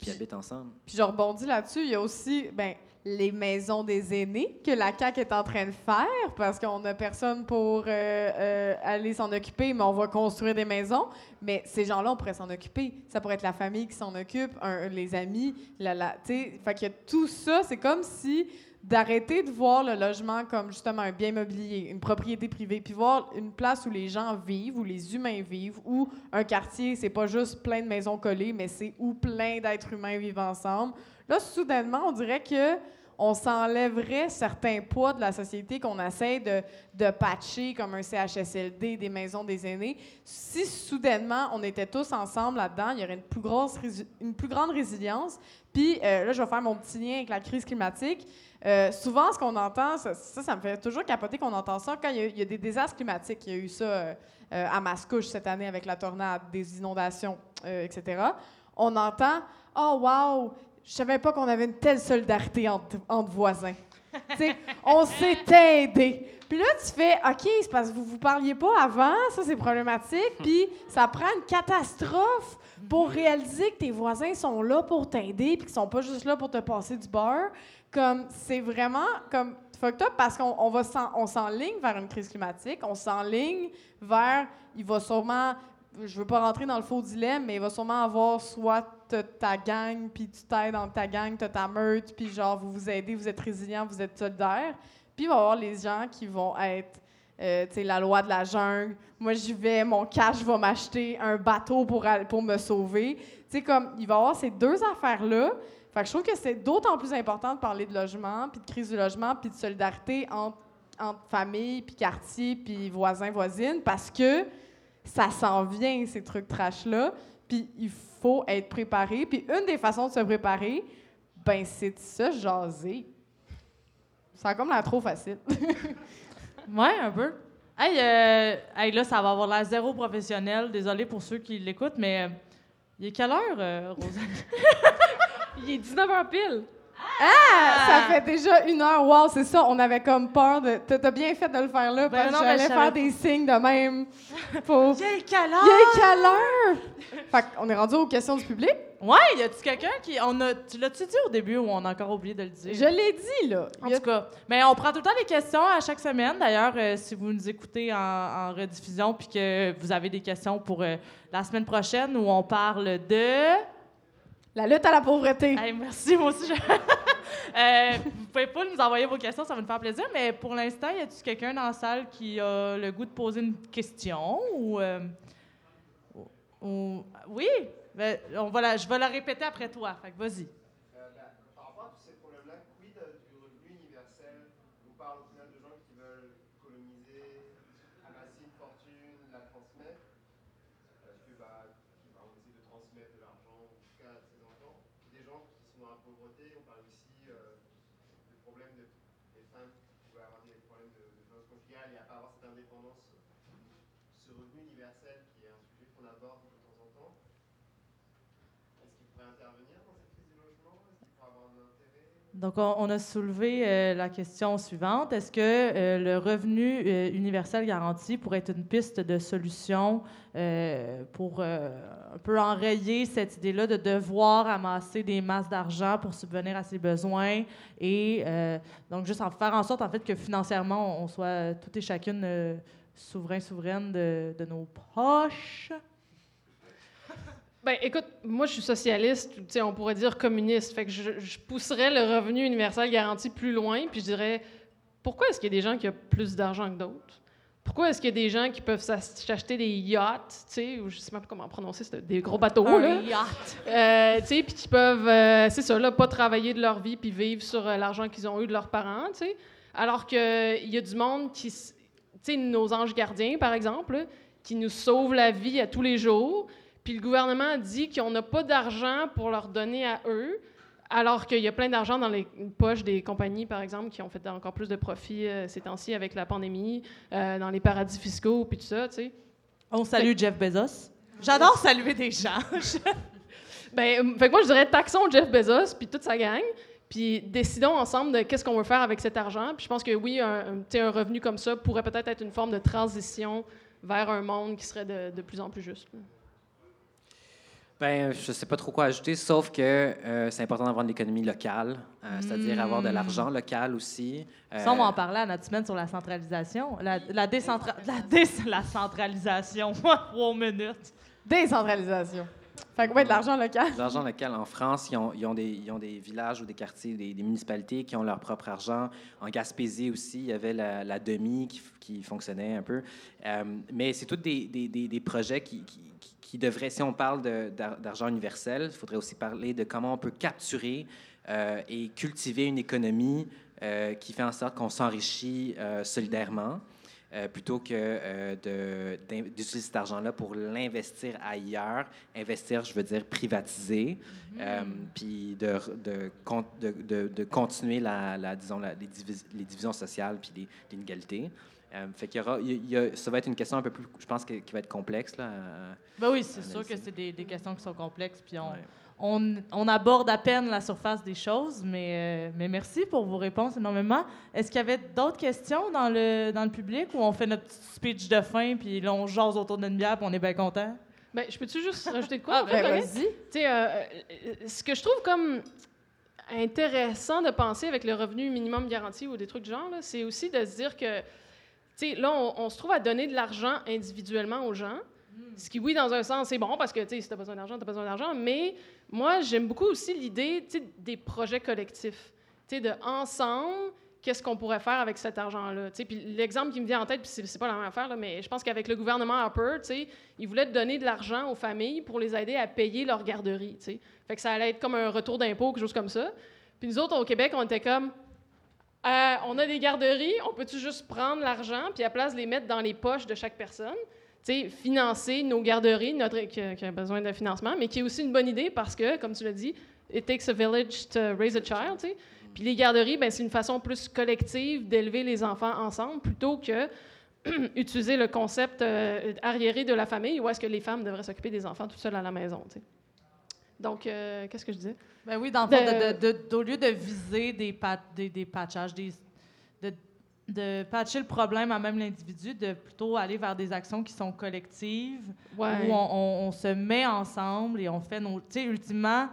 Speaker 4: qui habitent ensemble.
Speaker 1: Puis je rebondis là-dessus, il y a aussi ben, les maisons des aînés que la CAQ est en train de faire parce qu'on n'a personne pour euh, euh, aller s'en occuper, mais on va construire des maisons. Mais ces gens-là, on pourrait s'en occuper. Ça pourrait être la famille qui s'en occupe, un- les amis, la, la, tu sais. Fait que tout ça, c'est comme si d'arrêter de voir le logement comme justement un bien mobilier, une propriété privée, puis voir une place où les gens vivent, où les humains vivent, où un quartier, c'est pas juste plein de maisons collées, mais c'est où plein d'êtres humains vivent ensemble. Là, soudainement, on dirait que on s'enlèverait certains poids de la société qu'on essaie de, de patcher comme un CHSLD, des maisons des aînés. Si soudainement on était tous ensemble là-dedans, il y aurait une plus, grosse, une plus grande résilience. Puis euh, là, je vais faire mon petit lien avec la crise climatique. Euh, souvent, ce qu'on entend, ça, ça, me fait toujours capoter qu'on entend ça quand il y, a, des désastres climatiques. Il y a eu ça euh, euh, à Mascouche cette année avec la tornade, des inondations, etc. On entend Oh, wow, je savais pas qu'on avait une telle solidarité entre, voisins. On s'est aidés. Puis là, tu fais OK, c'est parce que vous vous parliez pas avant, ça c'est problématique. Puis ça prend une catastrophe pour réaliser que tes voisins sont là pour t'aider, puis qu'ils sont pas juste là pour te passer du beurre. Comme c'est vraiment comme fucked up parce qu'on on va on s'enligne vers une crise climatique, on s'enligne vers il va sûrement je veux pas rentrer dans le faux dilemme, mais il va sûrement avoir soit ta gang, puis tu t'aides dans ta gang, t'as ta meute, puis genre vous vous aidez, vous êtes résilients, vous êtes solidaires. Puis il va y avoir les gens qui vont être, euh, la loi de la jungle. Moi, j'y vais, mon cash va m'acheter un bateau pour, pour me sauver. Tu sais, comme, il va y avoir ces deux affaires-là. Fait que je trouve que c'est d'autant plus important de parler de logement, puis de crise du logement, puis de solidarité entre, entre familles, puis quartiers, puis voisins, voisines, parce que ça s'en vient, ces trucs trash-là. Puis il faut être préparé. Puis une des façons de se préparer, ben c'est de se jaser. Ça a comme l'air trop facile. *laughs*
Speaker 2: Ouais, un peu. Hey, euh, hey, là, ça va avoir l'air zéro professionnel. Désolé pour ceux qui l'écoutent, mais euh, il est quelle heure, euh, Rosanne? *laughs*
Speaker 3: Il est 19h pile.
Speaker 1: Ah, ça fait déjà une heure. Wow, c'est ça. On avait comme peur de. T'as bien fait de le faire là,
Speaker 2: Ben
Speaker 1: parce que
Speaker 2: non, mais
Speaker 1: j'allais faire des signes de même. Pour... *laughs*
Speaker 2: Il est quelle
Speaker 1: Il est quelle heure? Fait qu'on est rendu aux questions du public.
Speaker 2: Ouais, y a-tu quelqu'un qui. On a, tu l'as-tu dit au début ou on a encore oublié de le dire?
Speaker 1: Je l'ai dit, là.
Speaker 2: En
Speaker 1: Il y a-
Speaker 2: tout cas, mais on prend tout le temps des questions à chaque semaine. D'ailleurs, euh, si vous nous écoutez en, en rediffusion puis que vous avez des questions pour euh, la semaine prochaine où on parle de.
Speaker 1: La lutte à la pauvreté.
Speaker 2: Merci, moi aussi. Je... *laughs* Euh, vous pouvez pas nous envoyer vos questions, ça va nous faire plaisir. Mais pour l'instant, y a-t-il quelqu'un dans la salle qui a le goût de poser une question ou, euh, ou- ou- oui, ben, je vais la répéter après toi. Vas-y.
Speaker 5: Euh, ben, par rapport à tous ces problèmes-là, quid euh, du revenu universel On parle au final de gens qui veulent coloniser, amasser une fortune, la transmettre. Parce que, bah, bah, on essaie de transmettre de l'argent, en tout cas à ses enfants. Des gens qui sont dans la pauvreté, on parle aussi euh, du problème de, des femmes qui pouvaient avoir des problèmes de, de violence conjugale et à pas avoir cette indépendance. Ce revenu universel qui est un sujet qu'on Est-ce qu'il pourrait intervenir dans cette crise Est-ce qu'il pourrait avoir un intérêt?
Speaker 2: Donc, on, a soulevé euh, la question suivante. Est-ce que euh, le revenu euh, universel garanti pourrait être une piste de solution pour un peu enrayer cette idée-là de devoir amasser des masses d'argent pour subvenir à ses besoins et donc juste en faire en sorte en fait que financièrement on, soit toutes et chacune souverain souveraine de, de nos poches.
Speaker 3: Ben, écoute, moi, je suis socialiste, on pourrait dire communiste. Fait que je, je pousserais le revenu universel garanti plus loin, puis je dirais, pourquoi est-ce qu'il y a des gens qui ont plus d'argent que d'autres? Pourquoi est-ce qu'il y a des gens qui peuvent s'ach- s'acheter des yachts, tu sais, ou je sais même pas comment prononcer, c'est des gros bateaux, là?
Speaker 2: Un yacht.
Speaker 3: Euh, tu sais, puis qui peuvent, euh, c'est ça, là, pas travailler de leur vie puis vivre sur euh, l'argent qu'ils ont eu de leurs parents, tu sais. Alors qu'il y a du monde qui, tu sais, nos anges gardiens, par exemple, là, qui nous sauvent la vie à tous les jours, puis le gouvernement dit qu'on n'a pas d'argent pour leur donner à eux, alors qu'il y a plein d'argent dans les poches des compagnies, par exemple, qui ont fait encore plus de profits euh, ces temps-ci avec la pandémie, euh, dans les paradis fiscaux, puis tout ça, tu sais.
Speaker 2: On salue Jeff Bezos. J'adore saluer des gens. *laughs*
Speaker 3: Ben, euh, fait que moi, je dirais taxons Jeff Bezos puis toute sa gang, puis décidons ensemble de qu'est-ce qu'on veut faire avec cet argent. Puis je pense que oui, un, un, un revenu comme ça pourrait peut-être être une forme de transition vers un monde qui serait de, de plus en plus juste.
Speaker 4: Ben, je sais pas trop quoi ajouter, sauf que euh, c'est important d'avoir de l'économie locale, euh, c'est-à-dire avoir de l'argent local aussi. Euh,
Speaker 2: Ça, on va en parler à notre semaine sur la centralisation. La, la, décentra- la, dé- la centralisation. *laughs* Trois minutes.
Speaker 1: Décentralisation. Fait que, ouais, de l'argent local.
Speaker 4: de l'argent local en France, ils ont, ils ont des, ils ont des villages ou des quartiers, des, des municipalités qui ont leur propre argent. En Gaspésie aussi, il y avait la, la demi qui, qui fonctionnait un peu. Euh, mais c'est tous des, projets qui, qui, qui- qui devraient, si on parle d'argent universel, il faudrait aussi parler de comment on peut capturer euh, et cultiver une économie euh, qui fait en sorte qu'on s'enrichit solidairement. Euh, plutôt que euh, d'utiliser cet argent-là pour l'investir ailleurs. Investir, je veux dire privatiser, euh, puis de, de, de, continuer la, la, disons, la- les, divis- les divisions sociales puis l'inégalité. Euh, fait qu'il y aura, il y a- ça va être une question un peu plus, je pense, qui va être complexe. Là, à-
Speaker 2: Ben oui, c'est sûr que c'est des, des questions qui sont complexes, puis on,
Speaker 4: Ouais.
Speaker 2: On, on aborde à peine la surface des choses, mais, euh, mais merci pour vos réponses énormément. Est-ce qu'il y avait d'autres questions dans le, dans le public ou on fait notre petit speech de fin, puis là, on jase autour d'une bière, puis on est bien content?
Speaker 3: Ben, je peux-tu juste *laughs* rajouter de quoi?
Speaker 2: Ah,
Speaker 1: Ben, vas-y.
Speaker 3: Euh, ce que je trouve comme intéressant de penser avec le revenu minimum garanti ou des trucs du genre, c'est aussi de se dire que, tu sais, là, on, on se trouve à donner de l'argent individuellement aux gens. Ce qui, oui, dans un sens, c'est bon parce que, tu sais, si tu as besoin d'argent, tu as besoin d'argent. Mais moi, j'aime beaucoup aussi l'idée, des projets collectifs. De ensemble, qu'est-ce qu'on pourrait faire avec cet argent-là? Puis l'exemple qui me vient en tête, puis c'est pas la même affaire, là, mais je pense qu'avec le gouvernement Harper, ils voulaient donner de l'argent aux familles pour les aider à payer leur garderie. ça allait être comme un retour d'impôt, quelque chose comme ça. Puis nous autres, au Québec, on était comme, euh, on a des garderies, on peut-tu juste prendre l'argent, puis à place les mettre dans les poches de chaque personne, financer nos garderies, notre, qui, qui a besoin de financement, mais qui est aussi une bonne idée parce que, comme tu l'as dit, it takes a village to raise a child. Puis les garderies, ben, c'est une façon plus collective d'élever les enfants ensemble plutôt que *clears throat* utiliser le concept euh, arriéré de la famille où est-ce que les femmes devraient s'occuper des enfants toutes seules à la maison. Donc, euh, qu'est-ce que je disais?
Speaker 2: Ben oui, dans le fond,
Speaker 3: De-
Speaker 2: de- de- de- au lieu de viser des, pat- des, des patchages, des, de, de patcher le problème à même l'individu, de plutôt aller vers des actions qui sont collectives,
Speaker 3: Ouais.
Speaker 2: où on, on- on se met ensemble et on fait nos... Tu sais, ultimement,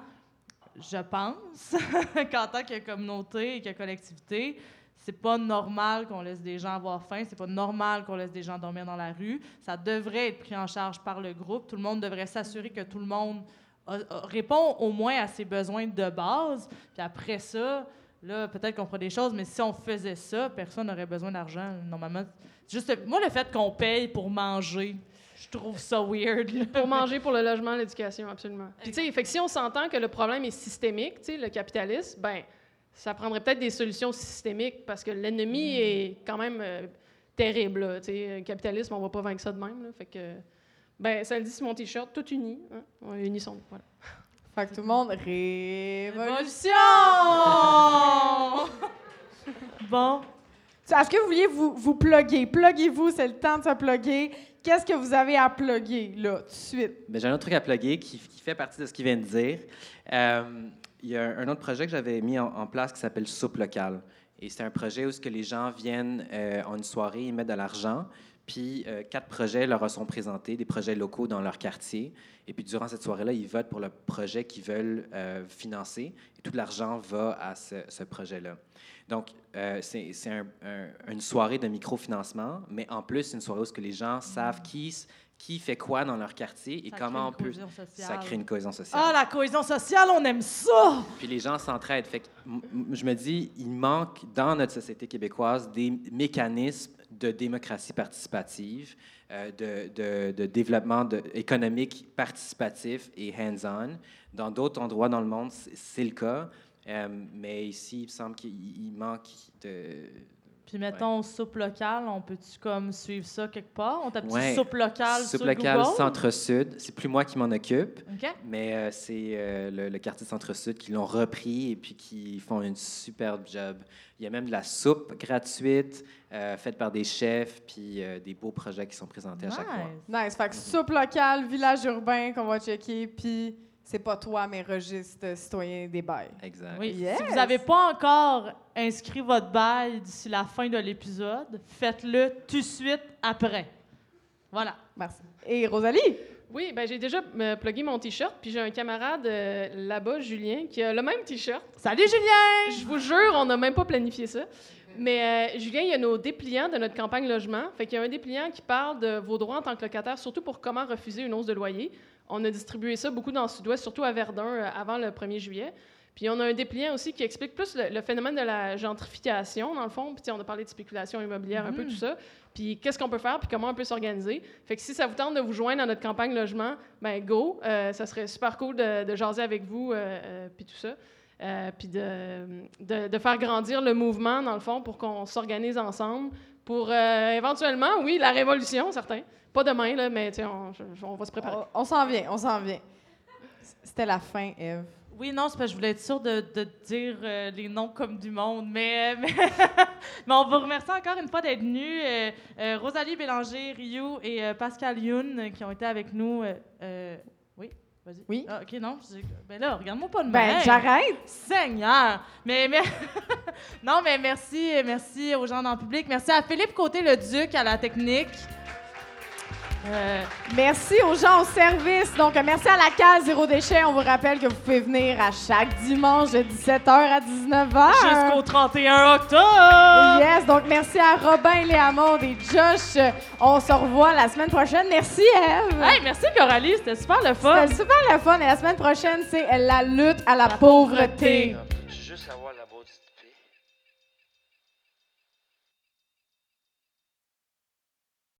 Speaker 2: je pense *laughs* qu'en tant que communauté et que collectivité, c'est pas normal qu'on laisse des gens avoir faim, c'est pas normal qu'on laisse des gens dormir dans la rue. Ça devrait être pris en charge par le groupe. Tout le monde devrait s'assurer que tout le monde a- a- répond au moins à ses besoins de base. Puis après ça, là, peut-être qu'on fera des choses, mais si on faisait ça, personne n'aurait besoin d'argent. Normalement, juste moi, le fait qu'on paye pour manger, je trouve ça weird. là.
Speaker 3: Pour manger, pour le logement, l'éducation, absolument. Puis, tu sais, si on s'entend que le problème est systémique, tu sais, le capitalisme, ben, ça prendrait peut-être des solutions systémiques parce que l'ennemi est quand même euh, terrible. là, tu sais. Le capitalisme, on va pas vaincre ça de même. là. fait que, ben, ça le dit sur mon T-shirt, tout uni. Hein? Unissons. Voilà.
Speaker 1: Fait que tout le monde, révolution!
Speaker 2: Bon.
Speaker 1: Est-ce que vous vouliez vous, vous plugger? Pluguez-vous, c'est le temps de se plugger. Qu'est-ce que vous avez à plugger, là, tout de suite?
Speaker 4: Ben, J'ai un autre truc à plugger qui, qui fait partie de ce qu'il vient de dire. Euh, il y a un autre projet que j'avais mis en, en place qui s'appelle Soupe locale. Et c'est un projet où ce que les gens viennent euh, en une soirée, ils mettent de l'argent, puis euh, quatre projets leur sont présentés, des projets locaux dans leur quartier. Et puis durant cette soirée-là, ils votent pour le projet qu'ils veulent euh, financer. Et tout l'argent va à ce, ce projet-là. Donc, euh, c'est c'est un- un- une soirée de microfinancement, mais en plus, c'est une soirée où ce que les gens savent qui, qui fait quoi dans leur quartier et
Speaker 2: Ça
Speaker 4: comment on peut... Ça crée une cohésion sociale.
Speaker 2: Ah, la cohésion sociale, on aime ça!
Speaker 4: Puis les gens s'entraident. Fait que je me dis, il manque dans notre société québécoise des mécanismes de démocratie participative, euh, de, développement économique participatif et hands-on. Dans d'autres endroits dans le monde, c'est le cas. Euh, mais ici, il me semble qu'il il manque de,
Speaker 2: Puis mettons soupe locale, on peut-tu comme suivre ça quelque part? On tape
Speaker 4: Ouais.
Speaker 2: soupe locale
Speaker 4: Soupe
Speaker 2: sur
Speaker 4: locale? Centre-Sud, c'est plus moi qui m'en occupe,
Speaker 2: OK.
Speaker 4: mais euh, c'est euh, le, le quartier Centre-Sud qui l'ont repris et puis qui font une superbe job. Il y a même de la soupe gratuite euh, faite par des chefs, puis euh, des beaux projets qui sont présentés à chaque fois.
Speaker 2: Nice.
Speaker 1: Nice. Fait que soupe locale, village urbain qu'on va checker, puis c'est pas toi, mais registre citoyen des bails.
Speaker 4: Exact.
Speaker 2: Oui.
Speaker 1: Yes.
Speaker 2: Si vous n'avez pas encore inscrit votre bail d'ici la fin de l'épisode, faites-le tout de suite après. Voilà.
Speaker 1: Merci. Et Rosalie?
Speaker 3: Oui, ben j'ai déjà euh, plugué mon T-shirt, puis j'ai un camarade euh, là-bas, Julien, qui a le même T-shirt.
Speaker 2: Salut Julien!
Speaker 3: Je vous jure, on n'a même pas planifié ça. Mais euh, Julien, il y a nos dépliants de notre campagne logement. Fait qu'il y a un dépliant qui parle de vos droits en tant que locataire, surtout pour comment refuser une hausse de loyer. On a distribué ça beaucoup dans le sud-ouest, surtout à Verdun, euh, avant le 1er juillet. Puis on a un dépliant aussi qui explique plus le, le phénomène de la gentrification, dans le fond. Puis on a parlé de spéculation immobilière, un peu tout ça. Puis qu'est-ce qu'on peut faire, puis comment on peut s'organiser? Fait que si ça vous tente de vous joindre à notre campagne logement, ben go. Euh, ça serait super cool de, de jaser avec vous, euh, euh, puis tout ça. Puis de, de, de faire grandir le mouvement, dans le fond, pour qu'on s'organise ensemble pour euh, éventuellement, oui, la révolution, certain. Pas demain, là, mais tu sais, on, je- on va se préparer.
Speaker 1: On, on s'en vient, on s'en vient. C'était la fin, Eve.
Speaker 2: Oui, non, c'est parce que je voulais être sûre de, de dire euh, les noms comme du monde. Mais, euh, mais, *laughs* mais on vous remercie encore une fois d'être venus. Euh, euh, Rosalie Bélanger, Ryu et euh, Pascal Youn qui ont été avec nous. Oui, vas-y.
Speaker 1: Oui.
Speaker 2: Ah, OK, non. Ben là, regarde-moi pas de
Speaker 1: Ben, j'arrête.
Speaker 2: Seigneur! Mais, mais *laughs* non, mais merci, merci aux gens dans le public. Merci à Philippe Côté-le-Duc à la technique. Euh,
Speaker 1: Merci aux gens au service. Donc, merci à la case Zéro Déchet. On vous rappelle que vous pouvez venir à chaque dimanche de 17h à 19h.
Speaker 2: Jusqu'au 31 octobre!
Speaker 1: Yes, donc merci à Robin, Léa Maud et Josh. On se revoit la semaine prochaine. Merci, Eve.
Speaker 2: Hey, merci Coralie, c'était super le fun!
Speaker 1: C'était super le fun. Et la semaine prochaine, c'est la lutte à la, pauvreté.
Speaker 2: pauvreté.